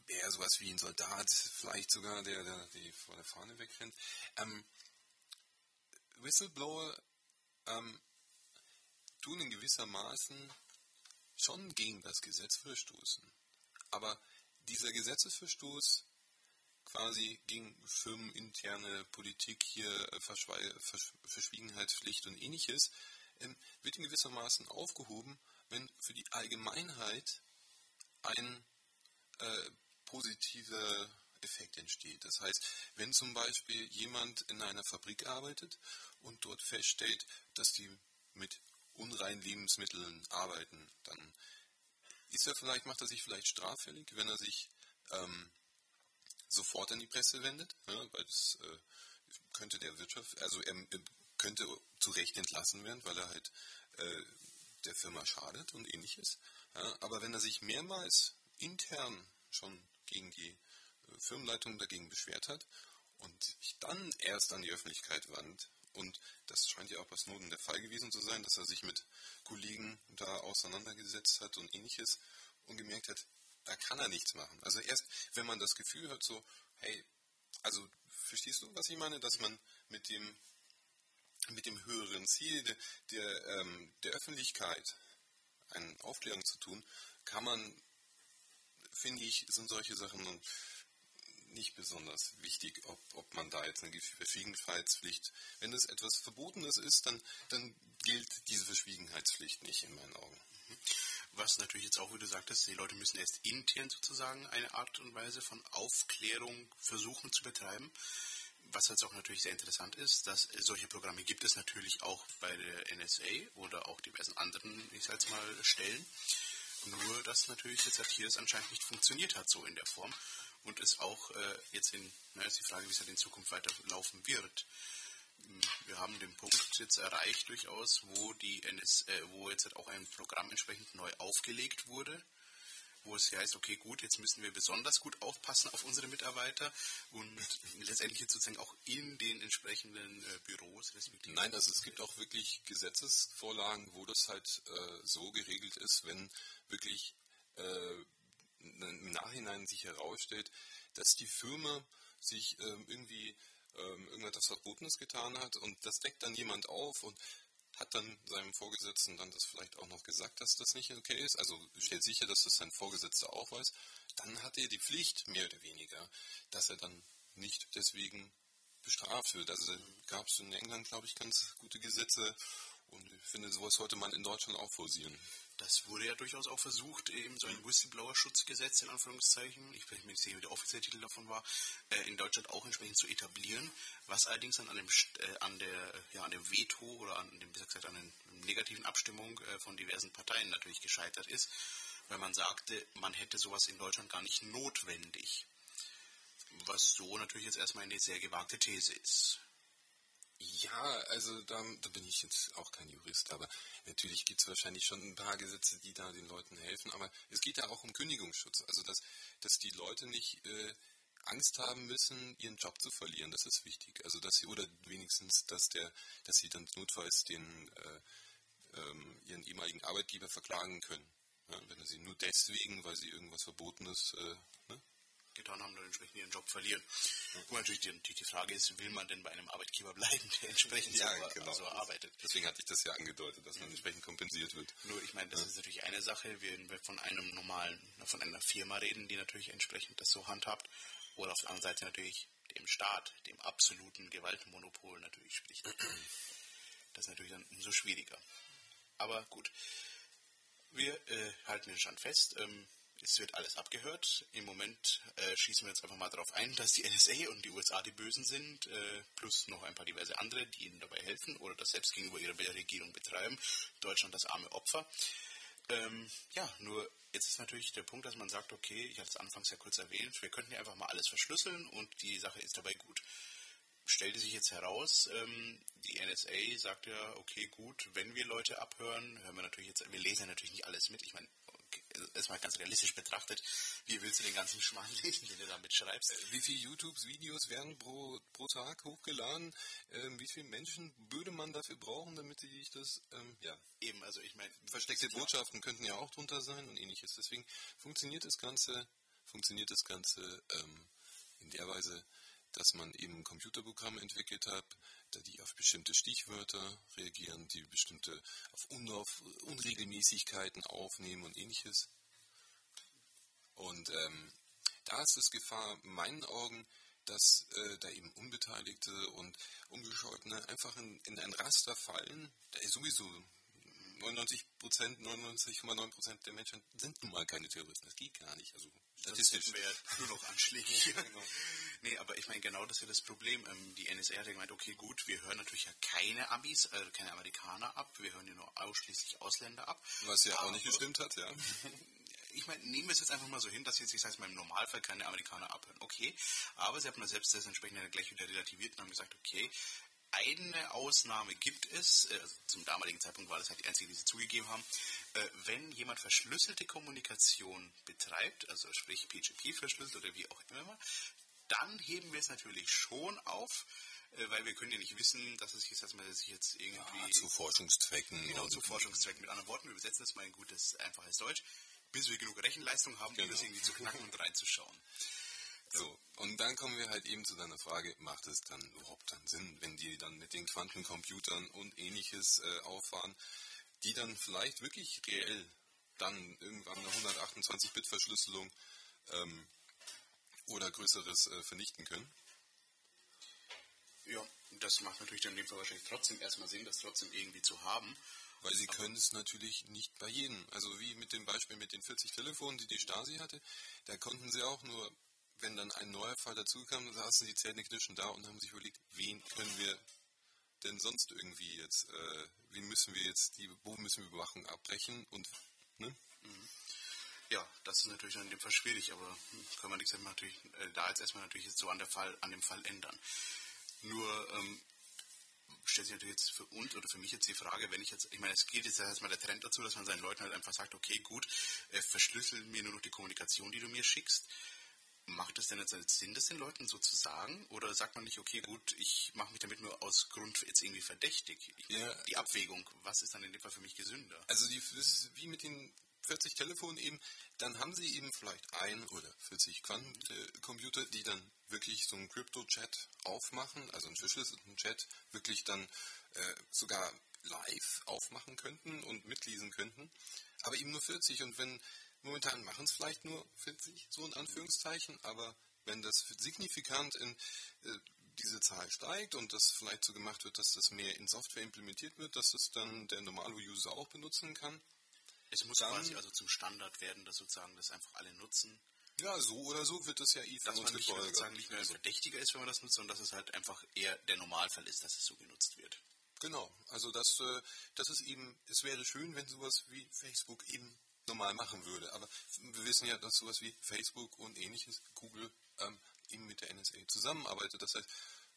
wäre sowas wie ein Soldat, vielleicht sogar, der, der die vor der Fahne wegrennt. Ähm, Whistleblower ähm, tun in gewisser Maßen schon gegen das Gesetz verstoßen. Aber dieser Gesetzesverstoß quasi gegen firmeninterne Politik hier, äh, Versch Verschwiegenheitspflicht und ähnliches, ähm, wird in gewisser Maßen aufgehoben, wenn für die Allgemeinheit ein äh, positiver Effekt entsteht. Das heißt, wenn zum Beispiel jemand in einer Fabrik arbeitet und dort feststellt, dass die mit unreinen Lebensmitteln arbeiten, dann ist er vielleicht, macht er sich vielleicht straffällig, wenn er sich ähm, sofort an die Presse wendet, ja, weil das äh, könnte der Wirtschaft, also er, er, könnte zu Recht entlassen werden, weil er halt äh, der Firma schadet und ähnliches. Ja, aber wenn er sich mehrmals intern schon gegen die äh, Firmenleitung dagegen beschwert hat und sich dann erst an die Öffentlichkeit wandt, und das scheint ja auch bei Snowden der Fall gewesen zu sein, dass er sich mit Kollegen da auseinandergesetzt hat und ähnliches und gemerkt hat, da kann er nichts machen. Also erst, wenn man das Gefühl hat, so, hey, also verstehst du, was ich meine, dass man mit dem mit dem höheren Ziel der, der, ähm, der Öffentlichkeit eine Aufklärung zu tun, kann man, finde ich, sind solche Sachen nicht besonders wichtig, ob, ob man da jetzt eine Verschwiegenheitspflicht, wenn das etwas Verbotenes ist, dann, dann gilt diese Verschwiegenheitspflicht nicht in meinen Augen. Mhm was natürlich jetzt auch, wie du sagtest, die Leute müssen erst intern sozusagen eine Art und Weise von Aufklärung versuchen zu betreiben. Was jetzt auch natürlich sehr interessant ist, dass solche Programme gibt es natürlich auch bei der NSA oder auch diversen anderen, ich sag mal, Stellen. Nur, dass natürlich jetzt hier das anscheinend nicht funktioniert hat, so in der Form. Und es auch äh, jetzt in, na, ist die Frage, wie es halt in Zukunft weiterlaufen wird wir haben den Punkt jetzt erreicht durchaus, wo die NS, äh, wo jetzt halt auch ein Programm entsprechend neu aufgelegt wurde, wo es heißt, okay, gut, jetzt müssen wir besonders gut aufpassen auf unsere Mitarbeiter und letztendlich jetzt sozusagen auch in den entsprechenden äh, Büros. Nein, also es gibt auch wirklich Gesetzesvorlagen, wo das halt äh, so geregelt ist, wenn wirklich äh, im Nachhinein sich herausstellt, dass die Firma sich ähm, irgendwie ähm, irgendetwas Verbotenes getan hat und das deckt dann jemand auf und hat dann seinem Vorgesetzten dann das vielleicht auch noch gesagt, dass das nicht okay ist, also stellt sicher, dass das sein Vorgesetzter auch weiß, dann hat er die Pflicht, mehr oder weniger, dass er dann nicht deswegen bestraft wird. Also gab es in England, glaube ich, ganz gute Gesetze und ich finde, sowas sollte man in Deutschland auch forcieren. Das wurde ja durchaus auch versucht, eben so ein Whistleblower-Schutzgesetz in Anführungszeichen, ich bin mir nicht sicher, wie der offizielle Titel davon war, äh, in Deutschland auch entsprechend zu etablieren, was allerdings dann an dem, äh, an der, ja, an dem Veto oder an dem, wie gesagt, an der negativen Abstimmung äh, von diversen Parteien natürlich gescheitert ist, weil man sagte, man hätte sowas in Deutschland gar nicht notwendig. Was so natürlich jetzt erstmal eine sehr gewagte These ist. Ja, also da, da, bin ich jetzt auch kein Jurist, aber natürlich gibt es wahrscheinlich schon ein paar Gesetze, die da den Leuten helfen, aber es geht ja auch um Kündigungsschutz, also dass, dass die Leute nicht äh, Angst haben müssen, ihren Job zu verlieren, das ist wichtig. Also dass sie, oder wenigstens, dass der, dass sie dann notfalls den äh, ähm, ihren ehemaligen Arbeitgeber verklagen können. Ja, wenn sie nur deswegen, weil sie irgendwas Verbotenes äh, ne, getan haben, dann entsprechend ihren Job verlieren. Und natürlich die, die, Frage ist, will man denn bei einem Arbeitgeber bleiben, der entsprechend ja, so, genau. so arbeitet? Deswegen hatte ich das ja angedeutet, dass man mhm. entsprechend kompensiert wird. Nur, ich meine, das ja. ist natürlich eine Sache, wenn wir von einem normalen, von einer Firma reden, die natürlich entsprechend das so handhabt, oder auf der anderen Seite natürlich dem Staat, dem absoluten Gewaltmonopol natürlich spricht. Das ist natürlich dann umso schwieriger. Aber gut, wir äh, halten den Stand fest. Ähm, es wird alles abgehört. Im Moment äh, schießen wir jetzt einfach mal darauf ein, dass die NSA und die USA die Bösen sind, äh, plus noch ein paar diverse andere, die ihnen dabei helfen oder das selbst gegenüber ihrer Regierung betreiben. Deutschland das arme Opfer. Ähm, ja, nur jetzt ist natürlich der Punkt, dass man sagt, okay, ich hatte es anfangs ja kurz erwähnt, wir könnten ja einfach mal alles verschlüsseln und die Sache ist dabei gut. Stellte sich jetzt heraus, ähm, die NSA sagt ja, okay, gut, wenn wir Leute abhören, hören wir natürlich jetzt, wir lesen ja natürlich nicht alles mit. Ich meine, erstmal ganz realistisch betrachtet, wie willst du den ganzen Schmarrn lesen, den du damit schreibst? Äh, wie viele YouTube-Videos werden pro, pro Tag hochgeladen? Ähm, wie viele Menschen würde man dafür brauchen, damit ich das, ähm, ja. Eben, also ich meine. Versteckte Botschaften könnten ja auch drunter sein und ähnliches. Deswegen funktioniert das Ganze, funktioniert das Ganze ähm, in der Weise, dass man eben Computerprogramme entwickelt hat, die auf bestimmte Stichwörter reagieren, die bestimmte auf Unregelmäßigkeiten aufnehmen und ähnliches. Und ähm, da ist es Gefahr in meinen Augen, dass äh, da eben Unbeteiligte und Ungescholtene einfach in, in ein Raster fallen, da sowieso 99 Prozent, 99,9 Prozent der Menschen sind nun mal keine Terroristen. Das geht gar nicht. Also statistisch. Das *laughs* wäre nur noch Anschläge. ja, genau. *laughs* Nee, aber ich meine, genau das ist ja das Problem. Ähm, die NSA hat ja gemeint, okay, gut, wir hören natürlich ja keine Amis, äh, keine Amerikaner ab, wir hören ja nur ausschließlich Ausländer ab. Was ja aber, auch nicht gestimmt hat, ja. *laughs* ich meine, nehmen wir es jetzt einfach mal so hin, dass jetzt, ich sage mal, im Normalfall keine Amerikaner abhören. Okay, aber sie haben selbst das entsprechend gleich wieder relativiert und haben gesagt, okay, eine Ausnahme gibt es, äh, also zum damaligen Zeitpunkt war das halt die einzige, die sie zugegeben haben, äh, wenn jemand verschlüsselte Kommunikation betreibt, also sprich PGP verschlüsselt oder wie auch immer, dann heben wir es natürlich schon auf, äh, weil wir können ja nicht wissen, dass es jetzt, dass man sich jetzt irgendwie... Ja, zu Forschungszwecken. Genau, zu Forschungszwecken. Mit anderen Worten, wir übersetzen das mal in gutes, einfaches Deutsch, bis wir genug Rechenleistung haben, genau. um das irgendwie zu knacken und reinzuschauen. So, und dann kommen wir halt eben zu deiner Frage, macht es dann überhaupt dann Sinn, wenn die dann mit den Quantencomputern und ähnliches äh, auffahren, die dann vielleicht wirklich reell dann irgendwann eine 128-Bit-Verschlüsselung ähm, oder Größeres äh, vernichten können? Ja, das macht natürlich dann in dem Fall wahrscheinlich trotzdem erstmal Sinn, das trotzdem irgendwie zu haben. Weil sie können es natürlich nicht bei jedem. Also wie mit dem Beispiel mit den 40 Telefonen, die die Stasi hatte, da konnten sie auch nur, wenn dann ein neuer Fall dazukam, saßen die Zähne knirschen da und haben sich überlegt, wen können wir denn sonst irgendwie jetzt, äh, wie müssen wir jetzt die, wo müssen wir Überwachung abbrechen und, ne? Mhm. Ja, das ist natürlich in dem Fall schwierig, aber kann man nichts natürlich, äh, da jetzt erstmal natürlich jetzt so an, der Fall, an dem Fall ändern. Nur ähm, stellt sich natürlich jetzt für uns oder für mich jetzt die Frage, wenn ich jetzt, ich meine, es geht jetzt erstmal der Trend dazu, dass man seinen Leuten halt einfach sagt, okay, gut, äh, verschlüssel mir nur noch die Kommunikation, die du mir schickst. Macht es denn jetzt Sinn, das den Leuten so zu sagen? Oder sagt man nicht, okay, gut, ich mache mich damit nur aus Grund jetzt irgendwie verdächtig? Ich ja. Die Abwägung, was ist dann in dem Fall für mich gesünder? Also die, das ist wie mit den 40 Telefone eben, dann haben sie eben vielleicht ein oder 40 Quantencomputer, die dann wirklich so einen Crypto-Chat aufmachen, also einen verschlüsselten Chat wirklich dann äh, sogar live aufmachen könnten und mitlesen könnten, aber eben nur 40 und wenn momentan machen es vielleicht nur 40, so in Anführungszeichen, aber wenn das signifikant in äh, diese Zahl steigt und das vielleicht so gemacht wird, dass das mehr in Software implementiert wird, dass es dann der normale User auch benutzen kann, es muss dann, quasi also zum Standard werden, dass sozusagen das einfach alle nutzen. Ja, so oder so wird es ja eh Dass man nicht, sozusagen nicht mehr Verdächtiger ist, wenn man das nutzt, sondern dass es halt einfach eher der Normalfall ist, dass es so genutzt wird. Genau, also das, äh, das ist eben, es wäre schön, wenn sowas wie Facebook eben normal machen würde. Aber wir wissen ja, dass sowas wie Facebook und ähnliches, Google, ähm, eben mit der NSA zusammenarbeitet. Das heißt,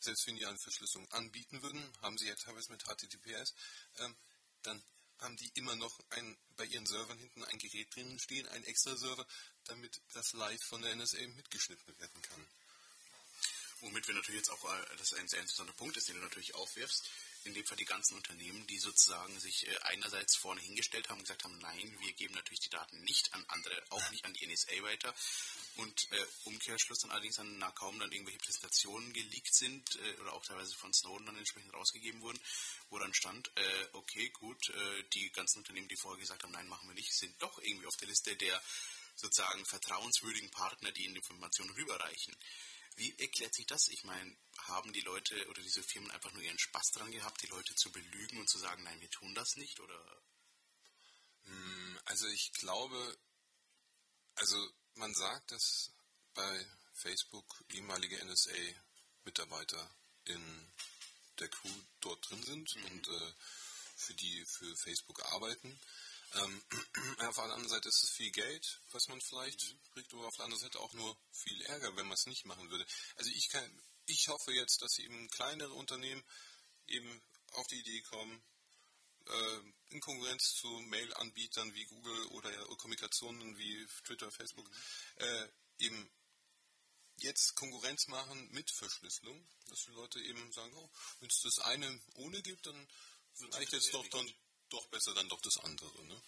selbst wenn die eine Verschlüsselung anbieten würden, haben sie ja teilweise mit HTTPS, ähm, dann haben die immer noch ein, bei ihren Servern hinten ein Gerät drinnen stehen, ein extra Server, damit das live von der NSA mitgeschnitten werden kann. Womit wir natürlich jetzt auch, äh, das ist ein sehr interessanter Punkt ist, den du natürlich aufwirfst, in dem Fall die ganzen Unternehmen, die sozusagen sich äh, einerseits vorne hingestellt haben und gesagt haben, nein, wir geben natürlich die Daten nicht an andere, auch nicht an die NSA weiter. Und äh, Umkehrschluss dann allerdings dann na, kaum dann irgendwelche Präsentationen geleakt sind äh, oder auch teilweise von Snowden dann entsprechend rausgegeben wurden, wo dann stand, äh, okay, gut, äh, die ganzen Unternehmen, die vorher gesagt haben, nein, machen wir nicht, sind doch irgendwie auf der Liste der sozusagen vertrauenswürdigen Partner, die in die Informationen rüberreichen. Wie erklärt sich das? Ich meine, haben die Leute oder diese Firmen einfach nur ihren Spaß dran gehabt, die Leute zu belügen und zu sagen, nein, wir tun das nicht? Oder? Hm, also ich glaube, also man sagt, dass bei Facebook ehemalige NSA-Mitarbeiter in der Crew dort drin sind mhm. und äh, für die für Facebook arbeiten. Ähm, *clears throat* auf der anderen Seite ist es viel Geld, was man vielleicht mhm. kriegt, aber auf der anderen Seite auch nur viel Ärger, wenn man es nicht machen würde. Also ich kann, ich hoffe jetzt, dass eben kleinere Unternehmen eben auf die Idee kommen, äh, in Konkurrenz zu Mail-Anbietern wie Google oder ja, Kommunikationen wie Twitter, Facebook, mhm. äh, eben jetzt Konkurrenz machen mit Verschlüsselung, dass die Leute eben sagen, oh, wenn es das eine ohne gibt, dann vielleicht jetzt doch dann doch besser dann doch das andere. Ne?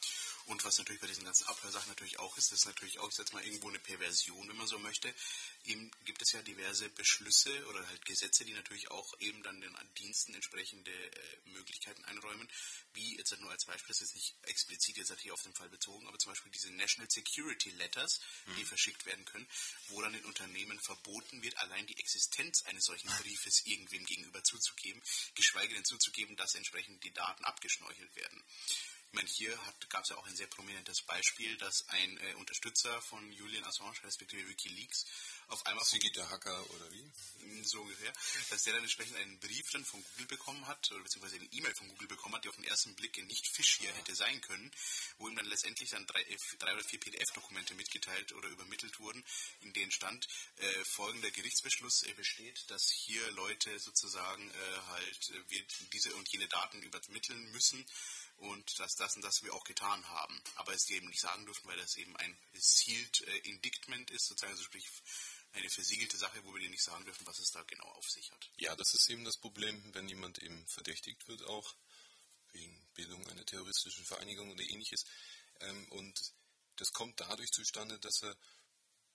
Und was natürlich bei diesen ganzen Abhörsachen natürlich auch ist, ist natürlich auch jetzt mal irgendwo eine Perversion, wenn man so möchte. Eben gibt es ja diverse Beschlüsse oder halt Gesetze, die natürlich auch eben dann den Diensten entsprechende äh, Möglichkeiten einräumen, wie jetzt nur als Beispiel, das ist nicht explizit jetzt hier auf den Fall bezogen, aber zum Beispiel diese National Security Letters, mhm. die verschickt werden können, wo dann den Unternehmen verboten wird, allein die Existenz eines solchen Briefes irgendwem gegenüber zuzugeben, geschweige denn zuzugeben, dass entsprechend die Daten abgeschnorchelt werden. Ich meine, hier gab es ja auch ein sehr prominentes Beispiel, dass ein äh, Unterstützer von Julian Assange, respektive Wikileaks, auf einmal... Der Hacker oder wie? Mm, so ungefähr. Dass der dann entsprechend einen Brief dann von Google bekommen hat, oder beziehungsweise eine E-Mail von Google bekommen hat, die auf den ersten Blick nicht Fisch hier hätte sein können, wo ihm dann letztendlich dann drei, äh, drei oder vier PDF-Dokumente mitgeteilt oder übermittelt wurden, in denen stand, äh, folgender Gerichtsbeschluss äh, besteht, dass hier Leute sozusagen äh, halt äh, diese und jene Daten übermitteln müssen und dass das und das wir auch getan haben. Aber es eben nicht sagen dürfen, weil das eben ein Sealed äh, Indictment ist, sozusagen, also sprich eine versiegelte Sache, wo wir dir nicht sagen dürfen, was es da genau auf sich hat. Ja, das ist eben das Problem, wenn jemand eben verdächtigt wird, auch wegen Bildung einer terroristischen Vereinigung oder ähnliches. Ähm, und das kommt dadurch zustande, dass er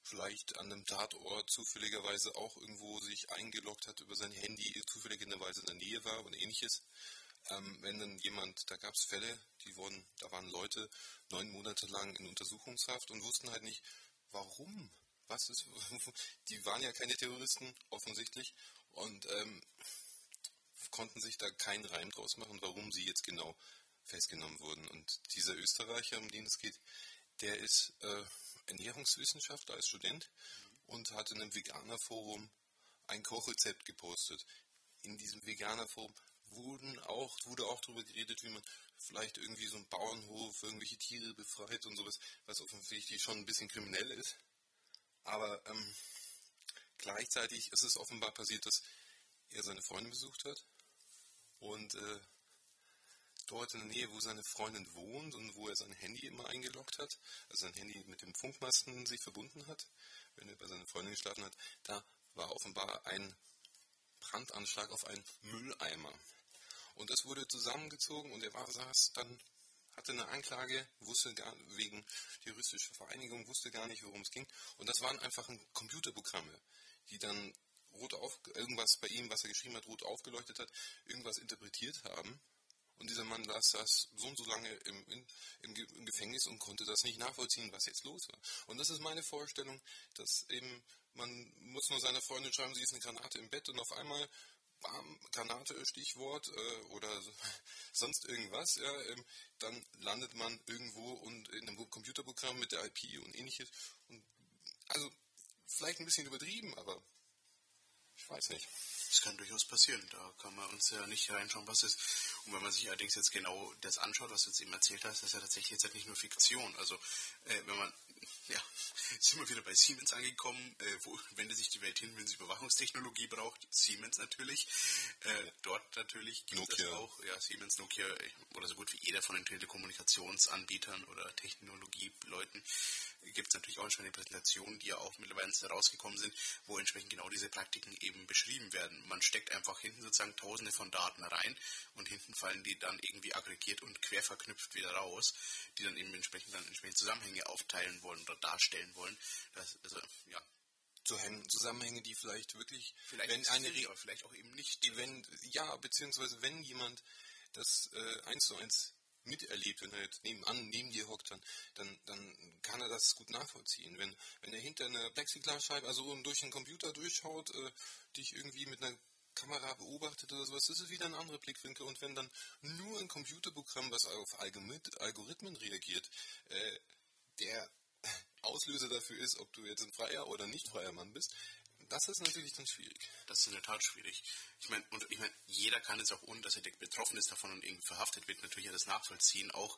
vielleicht an einem Tatort zufälligerweise auch irgendwo sich eingeloggt hat über sein Handy, zufälligerweise in der Nähe war oder ähnliches ähm, wenn dann jemand, da gab es Fälle, die wurden, da waren Leute neun Monate lang in Untersuchungshaft und wussten halt nicht, warum. Was ist, *laughs* die waren ja keine Terroristen, offensichtlich, und ähm, konnten sich da keinen Reim draus machen, warum sie jetzt genau festgenommen wurden. Und dieser Österreicher, um den es geht, der ist äh, Ernährungswissenschaftler als Student und hat in einem Veganerforum ein Kochrezept gepostet. In diesem Veganerforum wurden auch, wurde auch darüber geredet, wie man vielleicht irgendwie so einen Bauernhof, irgendwelche Tiere befreit und sowas, was offensichtlich schon ein bisschen kriminell ist. Aber ähm, gleichzeitig ist es offenbar passiert, dass er seine Freundin besucht hat und äh, dort in der Nähe, wo seine Freundin wohnt und wo er sein Handy immer eingeloggt hat, also sein Handy mit dem Funkmasten sich verbunden hat, wenn er bei seiner Freundin geschlafen hat, da war offenbar ein Brandanschlag auf einen Mülleimer. Und das wurde zusammengezogen und er war, saß dann, hatte eine Anklage, wusste gar wegen terroristischer Vereinigung, wusste gar nicht, worum es ging. Und das waren einfach Computerprogramme, die dann rot auf, irgendwas bei ihm, was er geschrieben hat, rot aufgeleuchtet hat, irgendwas interpretiert haben. Und dieser Mann saß, saß so und so lange im, in, im, Gefängnis und konnte das nicht nachvollziehen, was jetzt los war. Und das ist meine Vorstellung, dass eben man muss nur seiner Freundin schreiben, sie ist eine Granate im Bett und auf einmal bam, Granate, Stichwort äh, oder *laughs* sonst irgendwas, ja, ähm, dann landet man irgendwo und in einem Computerprogramm mit der IP und ähnliches. Und also vielleicht ein bisschen übertrieben, aber ich weiß nicht. Das kann durchaus passieren. Da kann man uns ja nicht reinschauen, was ist. Und wenn man sich allerdings jetzt genau das anschaut, was du jetzt eben erzählt hast, das ist ja tatsächlich jetzt halt nicht nur Fiktion. Also äh, wenn man *laughs* ja, sind wir wieder bei Siemens angekommen. Äh, wo *laughs* wendet sich die Welt hin, wenn sie Überwachungstechnologie braucht? Siemens natürlich. Äh, dort natürlich gibt Nokia. es auch, ja, Siemens, Nokia oder so gut wie jeder von den Telekommunikationsanbietern oder Technologieleuten gibt es natürlich auch schon eine Präsentation, die ja auch mittlerweile rausgekommen sind, wo entsprechend genau diese Praktiken eben beschrieben werden. Man steckt einfach hinten sozusagen tausende von Daten rein und hinten fallen die dann irgendwie aggregiert und quer verknüpft wieder raus, die dann eben entsprechend dann entsprechend Zusammenhänge aufteilen wollen oder darstellen wollen. Das, also, ja, Zusammenhänge, die vielleicht wirklich, vielleicht wenn eine, aber vielleicht auch eben nicht. Wenn, ja, beziehungsweise wenn jemand das äh, eins zu eins miterlebt, wenn er jetzt nebenan, neben dir hockt, dann, dann, dann kann er das gut nachvollziehen. Wenn, wenn er hinter einer Plexiglasscheibe, also durch den Computer durchschaut, äh, dich irgendwie mit einer Kamera beobachtet oder sowas, ist wieder ein anderer Blickwinkel. Und wenn dann nur ein Computerprogramm, was auf Algorithmen reagiert, äh, der *laughs* Auslöser dafür ist, ob du jetzt ein freier oder nicht freier Mann bist, das ist natürlich dann schwierig. Das ist in der Tat schwierig. Ich meine, und ich meine, jeder kann es auch ohne, dass er betroffen ist davon und irgendwie verhaftet wird, natürlich ja das nachvollziehen, auch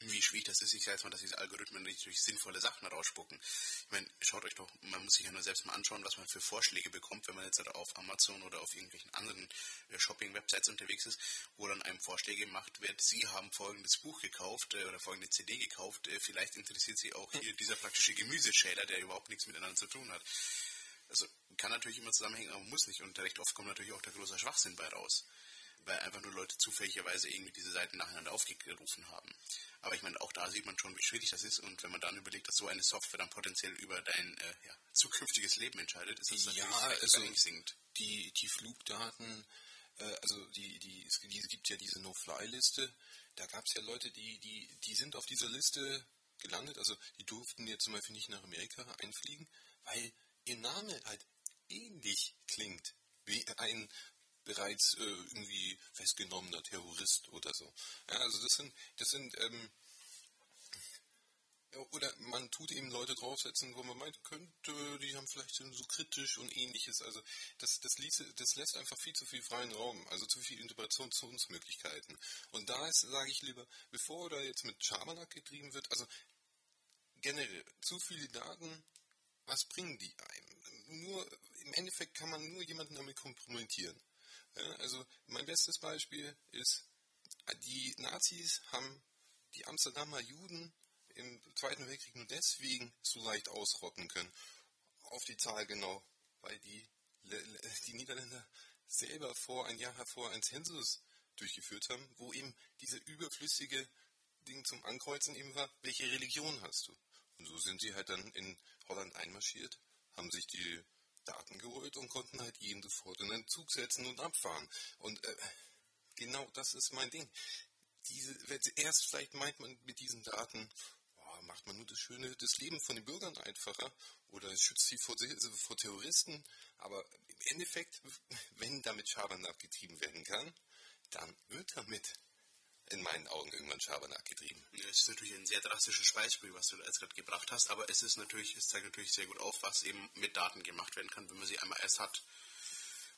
wie schwierig das ist. Ich sage jetzt mal, dass diese Algorithmen natürlich sinnvolle Sachen rausspucken. Ich meine, schaut euch doch, man muss sich ja nur selbst mal anschauen, was man für Vorschläge bekommt, wenn man jetzt halt auf Amazon oder auf irgendwelchen anderen äh, Shopping-Websites unterwegs ist, wo dann einem Vorschläge gemacht wird, Sie haben folgendes Buch gekauft äh, oder folgende CD gekauft, äh, vielleicht interessiert Sie auch hier dieser praktische Gemüseschäler, der überhaupt nichts miteinander zu tun hat. Also kann natürlich immer zusammenhängen, aber muss nicht. Und recht oft kommt natürlich auch der große Schwachsinn bei raus weil einfach nur Leute zufälligerweise irgendwie diese Seiten nacheinander aufgerufen haben. Aber ich meine, auch da sieht man schon, wie schwierig das ist. Und wenn man dann überlegt, dass so eine Software dann potenziell über dein äh, ja, zukünftiges Leben entscheidet, ist das ja, natürlich also die, die Flugdaten, äh, also die, die, es gibt ja diese No-Fly-Liste. Da gab es ja Leute, die, die, die sind auf dieser Liste gelandet. Also die durften jetzt zum Beispiel nicht nach Amerika einfliegen, weil ihr Name halt ähnlich klingt wie ein bereits äh, irgendwie festgenommener Terrorist oder so. Ja, also das sind, das sind, ähm, oder man tut eben Leute draufsetzen, wo man meint könnte, die haben vielleicht so kritisch und ähnliches. Also das, das, ließe, das lässt einfach viel zu viel freien Raum, also zu viel Interpretationsmöglichkeiten. Und da sage ich lieber, bevor da jetzt mit Schabernack getrieben wird, also generell zu viele Daten, was bringen die einem? Nur im Endeffekt kann man nur jemanden damit kompromittieren. Ja, also mein bestes Beispiel ist, die Nazis haben die Amsterdamer Juden im Zweiten Weltkrieg nur deswegen so leicht ausrotten können. Auf die Zahl genau, weil die, die Niederländer selber vor ein Jahr hervor ein Zensus durchgeführt haben, wo eben diese überflüssige Ding zum Ankreuzen eben war, welche Religion hast du? Und so sind sie halt dann in Holland einmarschiert, haben sich die Daten geholt und konnten halt jeden sofort in einen Zug setzen und abfahren. Und äh, genau das ist mein Ding. Diese, erst vielleicht meint man mit diesen Daten, oh, macht man nur das Schöne, das Leben von den Bürgern einfacher oder schützt sie vor, vor Terroristen. Aber im Endeffekt, wenn damit Schabernack getrieben werden kann, dann wird damit in meinen Augen irgendwann Schabernack getrieben. Es ist natürlich ein sehr drastisches Beispiel, was du jetzt gerade gebracht hast, aber es ist natürlich, es zeigt natürlich sehr gut auf, was eben mit Daten gemacht werden kann, wenn man sie einmal erst hat.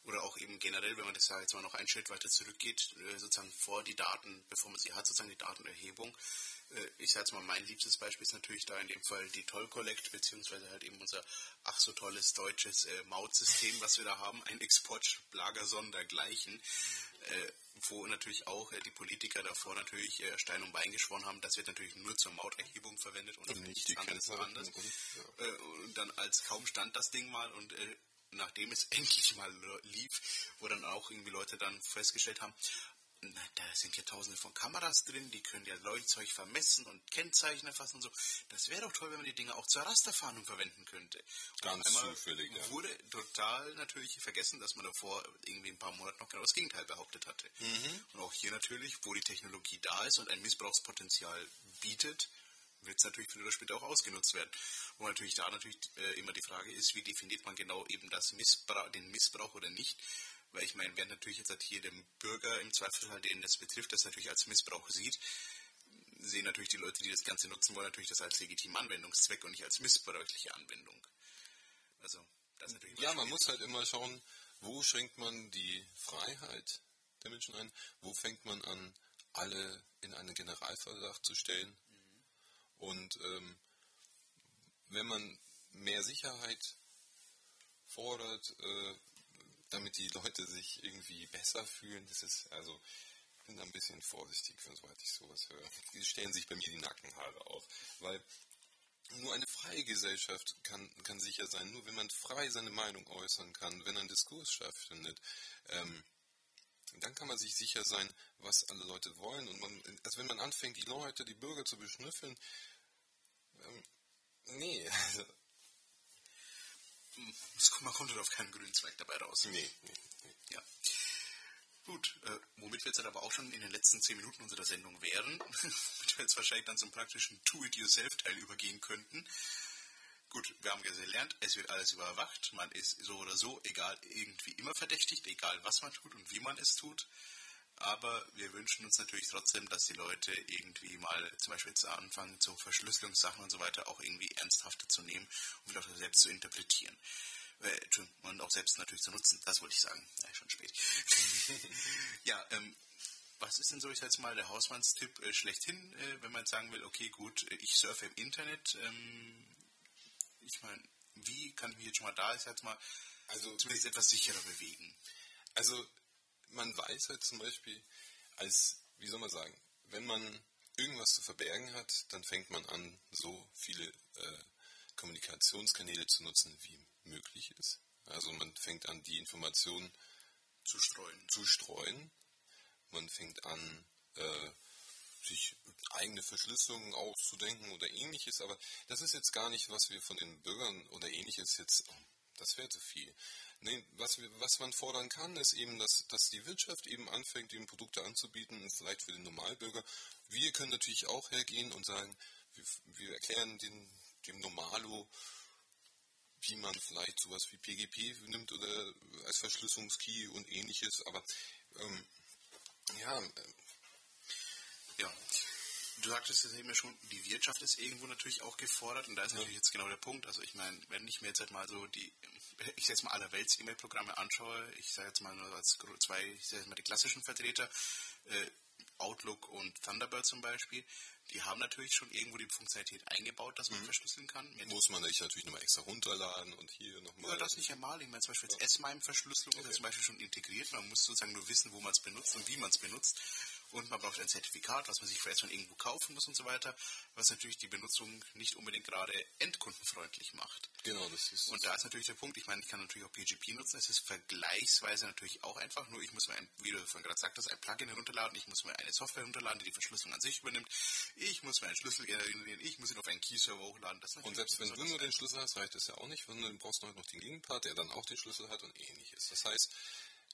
Oder auch eben generell, wenn man das jetzt mal noch ein Schritt weiter zurückgeht, äh, sozusagen vor die Daten, bevor man sie hat, sozusagen die Datenerhebung. Äh, ich sage jetzt mal, mein liebstes Beispiel ist natürlich da in dem Fall die Toll Collect, beziehungsweise halt eben unser ach so tolles deutsches äh, Mautsystem, was wir da haben, ein Exportlager sondergleichen äh, wo natürlich auch äh, die Politiker davor natürlich äh, Stein und Bein geschworen haben, das wird natürlich nur zur Mauterhebung verwendet und, und nichts anderes. anderes. Ja. Äh, und dann als kaum stand das Ding mal und nachdem es *laughs* endlich mal lief, wo dann auch irgendwie Leute dann festgestellt haben, da sind ja tausende von Kameras drin, die können ja Leuchtzeug vermessen und Kennzeichen erfassen und so. Das wäre doch toll, wenn man die Dinge auch zur Rasterfahndung verwenden könnte. Ganz zufällig, ja. wurde total natürlich vergessen, dass man davor irgendwie ein paar Monate noch genau das Gegenteil behauptet hatte. Mhm. Und auch hier natürlich, wo die Technologie da ist und ein Missbrauchspotenzial bietet, wird es natürlich früher oder später auch ausgenutzt werden. Wo natürlich da natürlich äh, immer die Frage ist, wie definiert man genau eben das Missbrauch, den Missbrauch oder nicht. Weil ich meine, wer natürlich jetzt halt hier den Bürger im Zweifelsfall, den das betrifft, das natürlich als Missbrauch sieht, sehen natürlich die Leute, die das Ganze nutzen wollen, natürlich das als legitimen Anwendungszweck und nicht als missbräuchliche Anwendung. Also, das ist natürlich Ja, man muss halt immer schauen, wo schränkt man die Freiheit der Menschen ein, wo fängt man an, alle in einen Generalverdacht zu stellen. Mhm. Und ähm, wenn man mehr Sicherheit fordert, äh, damit die Leute sich irgendwie besser fühlen. Das ist, also, ich bin da ein bisschen vorsichtig, sobald ich sowas höre. Die stellen sich bei mir die Nackenhaare auf, weil nur eine freie Gesellschaft kann, kann sicher sein, nur wenn man frei seine Meinung äußern kann, wenn ein Diskurs stattfindet, ähm, dann kann man sich sicher sein, was alle Leute wollen. Und man, also wenn man anfängt, die Leute, die Bürger zu beschnüffeln, ähm, nee, *laughs* also man kommt halt auf keinen grünen Zweig dabei raus. Nee, nee, nee. Ja. Gut, äh, womit wir jetzt aber auch schon in den letzten zehn Minuten unserer Sendung wären, *laughs* damit wir jetzt wahrscheinlich dann zum praktischen Do-it-yourself-Teil übergehen könnten. Gut, wir haben gelernt, es wird alles überwacht, man ist so oder so, egal, irgendwie immer verdächtigt, egal was man tut und wie man es tut. Aber wir wünschen uns natürlich trotzdem, dass die Leute irgendwie mal zum Beispiel jetzt anfangen, zu Verschlüsselungssachen und so weiter auch irgendwie ernsthafter zu nehmen und auch selbst zu interpretieren. Äh, und auch selbst natürlich zu nutzen, das wollte ich sagen. Ja, schon spät. *laughs* ja, ähm, was ist denn so, ich sag jetzt mal, der Hausmannstipp äh, schlechthin, äh, wenn man sagen will, okay, gut, ich surfe im Internet, ähm, ich meine, wie kann ich mich jetzt schon mal da, ich sag mal, also zumindest etwas sicherer bewegen? Also man weiß halt zum Beispiel, als, wie soll man sagen, wenn man irgendwas zu verbergen hat, dann fängt man an, so viele äh, Kommunikationskanäle zu nutzen, wie möglich ist. Also man fängt an, die Informationen zu streuen. Zu streuen. Man fängt an, äh, sich eigene Verschlüsselungen auszudenken oder ähnliches, aber das ist jetzt gar nicht, was wir von den Bürgern oder ähnliches jetzt, oh, das wäre zu viel. Nee, was, was man fordern kann, ist eben, dass, dass die Wirtschaft eben anfängt, eben Produkte anzubieten, vielleicht für den Normalbürger. Wir können natürlich auch hergehen und sagen, wir, wir erklären den, dem Normalo, wie man vielleicht sowas wie PGP nimmt oder als Verschlüsselungskey und ähnliches, aber ähm, ja, äh, ja, du sagtest es eben schon, die Wirtschaft ist irgendwo natürlich auch gefordert und da ist ja. natürlich jetzt genau der Punkt. Also ich meine, wenn ich mir jetzt halt mal so die, ich sage jetzt mal allerwelts E-Mail-Programme anschaue, ich sage jetzt mal nur als zwei, ich sage jetzt mal die klassischen Vertreter, äh, Outlook und Thunderbird zum Beispiel, die haben natürlich schon irgendwo die Funktionalität eingebaut, dass man mhm. verschlüsseln kann. Muss man sich natürlich nochmal extra runterladen und hier nochmal. Ja, das nicht einmal. Ich meine, zum Beispiel ja. S-MIME-Verschlüsselung okay. ist ja zum Beispiel schon integriert. Man muss sozusagen nur wissen, wo man es benutzt und wie man es benutzt und man braucht ein Zertifikat, was man sich vielleicht schon irgendwo kaufen muss und so weiter, was natürlich die Benutzung nicht unbedingt gerade endkundenfreundlich macht. Genau, das ist. Und da ist natürlich der Punkt, ich meine, ich kann natürlich auch PGP nutzen, es ist vergleichsweise natürlich auch einfach, nur ich muss mir, ein, wie du vorhin gerade sagtest, ein Plugin herunterladen, ich muss mir eine Software herunterladen, die die Verschlüsselung an sich übernimmt, ich muss mir einen Schlüssel generieren, ich muss ihn auf einen Key-Server hochladen. und selbst wenn du nur den Schlüssel hast, reicht das ja auch nicht, weil du brauchst noch den Gegenpart, der dann auch den Schlüssel hat und ähnliches. Das heißt,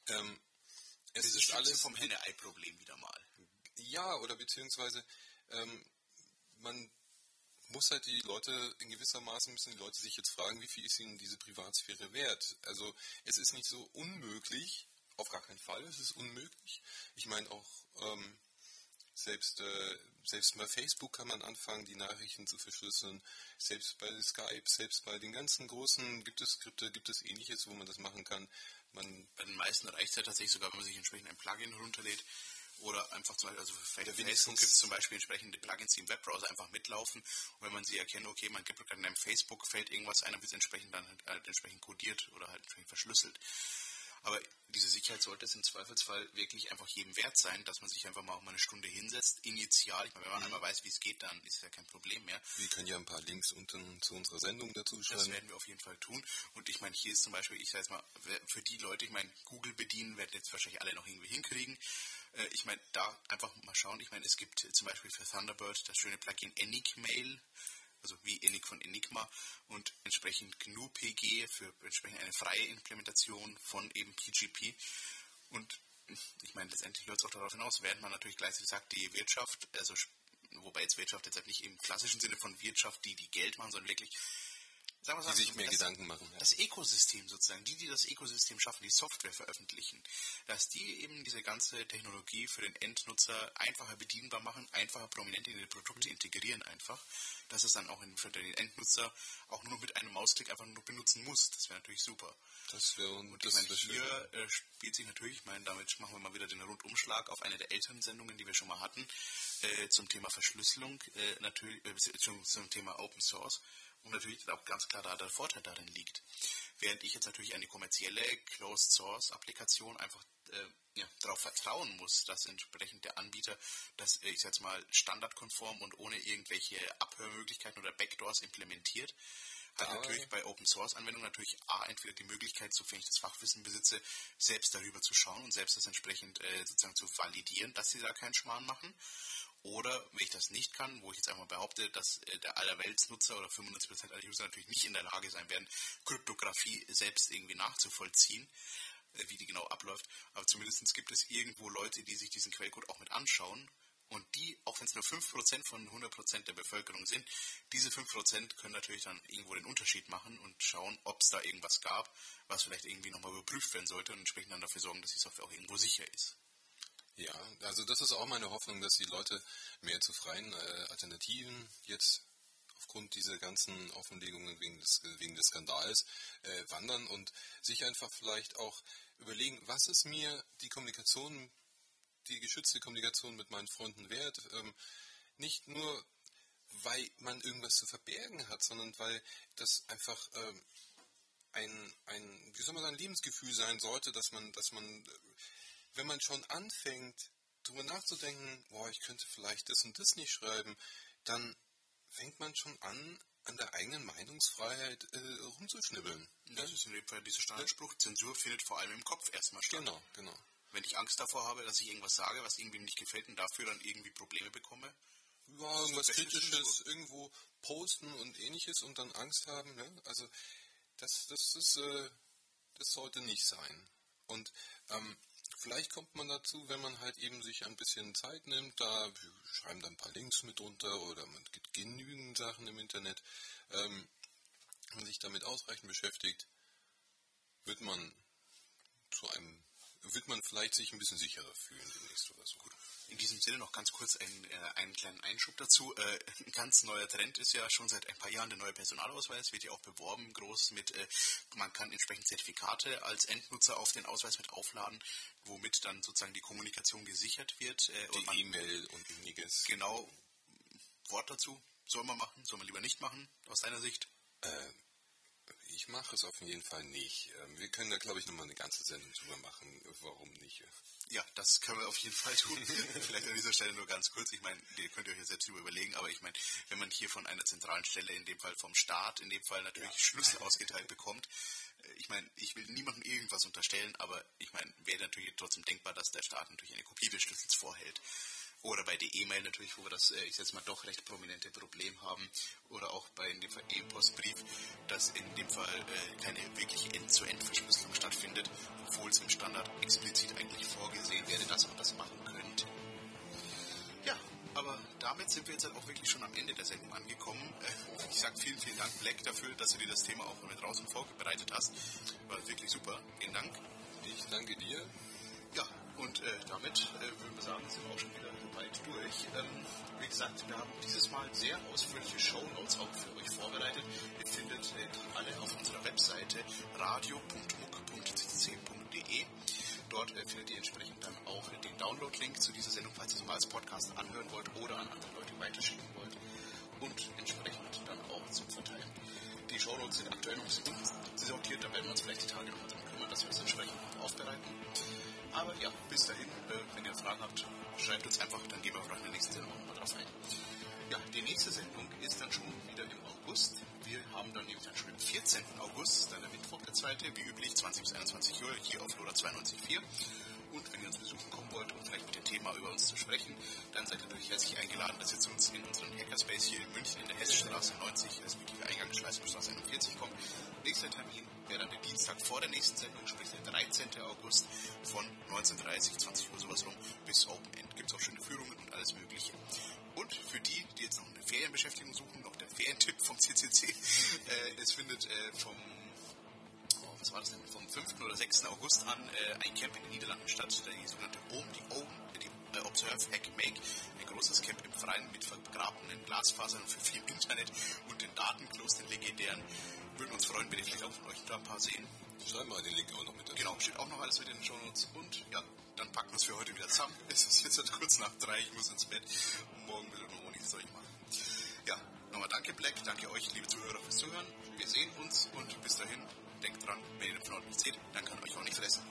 ähm, es das ist alles vom Henne-Ei-Problem wieder mal. Ja, oder beziehungsweise ähm, man muss halt die Leute in gewisser Maße müssen die Leute sich jetzt fragen, wie viel ist ihnen diese Privatsphäre wert? Also es ist nicht so unmöglich, auf gar keinen Fall, es ist unmöglich. Ich meine auch ähm, selbst äh, selbst bei Facebook kann man anfangen, die Nachrichten zu verschlüsseln. Selbst bei Skype, selbst bei den ganzen großen gibt es Skripte, gibt es ähnliches, wo man das machen kann. Man, bei den meisten reicht es ja tatsächlich sogar, wenn man sich entsprechend ein Plugin herunterlädt, oder einfach zum Beispiel, also für Facebook gibt es zum Beispiel entsprechende Plugins, die im Webbrowser einfach mitlaufen. Und wenn man sie erkennt, okay, man gibt gerade in einem Facebook-Feld irgendwas ein, dann wird es entsprechend dann halt entsprechend kodiert oder halt entsprechend verschlüsselt. Aber diese Sicherheit sollte es im Zweifelsfall wirklich einfach jedem wert sein, dass man sich einfach mal auch mal eine Stunde hinsetzt, initial. Ich meine, wenn man mhm. einmal weiß, wie es geht, dann ist es ja kein Problem mehr. Wir können ja ein paar Links unten zu unserer Sendung dazu schreiben. Das werden wir auf jeden Fall tun. Und ich meine, hier ist zum Beispiel, ich sage jetzt mal, für die Leute, ich meine, Google bedienen werden jetzt wahrscheinlich alle noch irgendwie hinkriegen. Äh, ich meine, da einfach mal schauen. Ich meine, es gibt zum Beispiel für Thunderbird das schöne Plugin Enigmail, also wie Enig von Enigma und entsprechend GNU-PG für entsprechend eine freie Implementation von eben PGP. Und ich meine, letztendlich läuft es auch darauf hinaus, während man natürlich gleichzeitig sagt, die Wirtschaft, also wobei jetzt Wirtschaft jetzt halt nicht im klassischen Sinne von Wirtschaft, die die Geld machen, sondern wirklich sagen wir die sich mehr das, Gedanken machen. Das Ökosystem sozusagen, die, die das Ökosystem schaffen, die Software veröffentlichen, dass die eben diese ganze Technologie für den Endnutzer einfacher bedienbar machen, einfacher prominent in die Produkte integrieren einfach, dass es dann auch für den Endnutzer auch nur mit einem Mausklick einfach nur benutzen muss. Das wäre natürlich super. Das wäre und das ich meine, hier äh, spielt sich natürlich, ich meine, damit machen wir mal wieder den Rundumschlag auf eine der älteren Sendungen, die wir schon mal hatten, äh, zum Thema Verschlüsselung, äh, natürlich äh, zum Thema Open Source und natürlich auch ganz klar da der Vorteil darin liegt. Während ich jetzt natürlich die kommerzielle Closed Source Applikation einfach äh, ja, darauf vertrauen muss, dass entsprechend der Anbieter das, äh, ich jetzt mal, standardkonform und ohne irgendwelche Abhörmöglichkeiten oder Backdoors implementiert, hat natürlich bei Open Source Anwendungen natürlich A, entweder die Möglichkeit, sofern ich das Fachwissen besitze, selbst darüber zu schauen und selbst das entsprechend äh, sozusagen zu validieren, dass sie da keinen Schmarrn machen. Oder, wenn ich das nicht kann, wo ich jetzt einmal behaupte, dass äh, der allerweltsnutzer oder 95% aller User natürlich nicht in der Lage sein werden, Kryptographie selbst irgendwie nachzuvollziehen, äh, wie die genau abläuft. Aber zumindest gibt es irgendwo Leute, die sich diesen Quellcode auch mit anschauen. Und die, auch wenn es nur 5% von 100% der Bevölkerung sind, diese 5% können natürlich dann irgendwo den Unterschied machen und schauen, ob es da irgendwas gab, was vielleicht irgendwie nochmal überprüft werden sollte und entsprechend dann dafür sorgen, dass die Software auch irgendwo sicher ist. Ja, also das ist auch meine Hoffnung, dass die Leute mehr zu freien äh, Alternativen jetzt aufgrund dieser ganzen Offenlegungen wegen des, wegen des Skandals äh, wandern und sich einfach vielleicht auch überlegen, was ist mir die Kommunikation, die geschützte Kommunikation mit meinen Freunden wert? Ähm, nicht nur, weil man irgendwas zu verbergen hat, sondern weil das einfach ähm, ein, ein, wie soll man sagen, Lebensgefühl sein sollte, dass man, dass man wenn man schon anfängt, darüber nachzudenken, boah, ich könnte vielleicht das und das nicht schreiben, dann fängt man schon an, an der eigenen Meinungsfreiheit äh, rumzuschnibbeln. Das ist in dem Fall dieser Standardspruch, Zensur findet vor allem im Kopf erstmal statt. Genau, genau. Wenn ich Angst davor habe, dass ich irgendwas sage, was irgendwem nicht gefällt und dafür dann irgendwie Probleme bekomme. Ja, irgendwas Kritisches irgendwo posten und ähnliches und dann Angst haben. Ne? Also das, das, ist, äh, das sollte nicht sein. Und ähm, Vielleicht kommt man dazu, wenn man halt eben sich ein bisschen Zeit nimmt, da schreiben da ein paar Links mit drunter oder man gibt genügend Sachen im Internet, ähm, man sich damit ausreichend beschäftigt, wird man zu einem, wird man vielleicht sich ein bisschen sicherer fühlen demnächst oder so. Gut. In diesem Sinne noch ganz kurz ein, äh, einen kleinen Einschub dazu. Äh, ein ganz neuer Trend ist ja schon seit ein paar Jahren der neue Personalausweis, wird ja auch beworben, groß mit, äh, man kann entsprechend Zertifikate als Endnutzer auf den Ausweis mit aufladen, womit dann sozusagen die Kommunikation gesichert wird. Äh, die E-Mail und ähnliches. Genau, Wort dazu, soll man machen, soll man lieber nicht machen, aus deiner Sicht? Ich mache es auf jeden Fall nicht. Ähm, wir können da, glaube ich, nochmal eine ganze Sendung drüber machen. Warum nicht? Ja, das können wir auf jeden Fall tun. *laughs* Vielleicht an dieser Stelle nur ganz kurz. Ich meine, ihr könnt euch jetzt selbst überlegen, aber ich meine, wenn man hier von einer zentralen Stelle, in dem Fall vom Staat, in dem Fall natürlich ja. Schlüssel ausgeteilt bekommt, äh, ich meine, ich will niemandem irgendwas unterstellen, aber ich meine, wäre natürlich trotzdem denkbar, dass der Staat natürlich eine Kopie des Schlüssels vorhält. Oder bei der E-Mail natürlich, wo wir das, äh, ich jetzt mal, doch recht prominente Problem haben. Oder auch bei in dem Fall E-Postbrief, dass in dem Fall äh, keine wirkliche End-zu-End-Verschlüsselung stattfindet, obwohl es im Standard explizit eigentlich vorgesehen wäre, dass man das machen könnte. Ja, aber damit sind wir jetzt halt auch wirklich schon am Ende der Sendung angekommen. Äh, ich sage vielen, vielen Dank, Black, dafür, dass du dir das Thema auch mit draußen vorbereitet hast. War wirklich super. Vielen Dank. Ich danke dir. Ja, und äh, damit äh, würden wir sagen, sind wir auch schon wieder bald durch. Ähm, wie gesagt, wir haben dieses Mal sehr ausführliche Shownotes auch für euch vorbereitet. Ihr findet äh, die alle auf unserer Webseite radio.muck.ccc.de. Dort äh, findet ihr entsprechend dann auch den Download-Link zu dieser Sendung, falls ihr es mal als Podcast anhören wollt oder an andere Leute weiterschicken wollt. Und entsprechend dann auch zum Verteilen. Die Shownotes sind aktuell noch sortiert, da werden wir uns vielleicht die Tage noch kümmern, dass wir es entsprechend aufbereiten. Aber ja, bis dahin, äh, wenn ihr Fragen habt, schreibt uns einfach, dann gehen wir vielleicht in der nächsten Sendung auch nochmal drauf ein. Ja, die nächste Sendung ist dann schon wieder im August. Wir haben dann nämlich dann schon am 14. August, dann der Mittwoch, der zweite, wie üblich, 20 bis 21 Uhr, hier auf Lola 92.4. Und wenn ihr uns besuchen kommen wollt und vielleicht mit dem Thema über uns zu sprechen, dann seid ihr natürlich herzlich eingeladen, dass ihr zu uns in unseren Hackerspace hier in München in der Hessstraße 90, respektive Eingangsschleißstraße 41 kommt. Nächster Termin wäre dann der Dienstag vor der nächsten Sendung, sprich der 13. August von 19.30 20 Uhr sowas rum bis Open End. Gibt es auch schöne Führungen und alles Mögliche. Und für die, die jetzt noch eine Ferienbeschäftigung suchen, noch der Ferientipp vom CCC. *laughs* Äh, es findet äh, vom was war das denn, vom 5. oder 6. August an äh, ein Camp in den Niederlanden statt, die sogenannte OM, die OM, die äh, Observe Hack Make, ein großes Camp im Freien mit vergrabenen Glasfasern für viel Internet und den Datenklos, den legendären. Würden uns freuen, wenn ihr vielleicht auch von euch da ein paar sehen. Schreiben wir den Link auch noch mit dazu. Genau, steht auch noch alles mit in den Shownotes. Und ja, dann packen wir es für heute wieder zusammen. *laughs* Es ist jetzt kurz nach drei, ich muss ins Bett. Und morgen will ich noch nichts soll ich machen. Ja, nochmal danke Black, danke euch, liebe Zuhörer, fürs Zuhören. Wir sehen uns und bis dahin, denkt dran, wenn ihr den Frauen nicht seht, dann kann euch auch nicht fressen.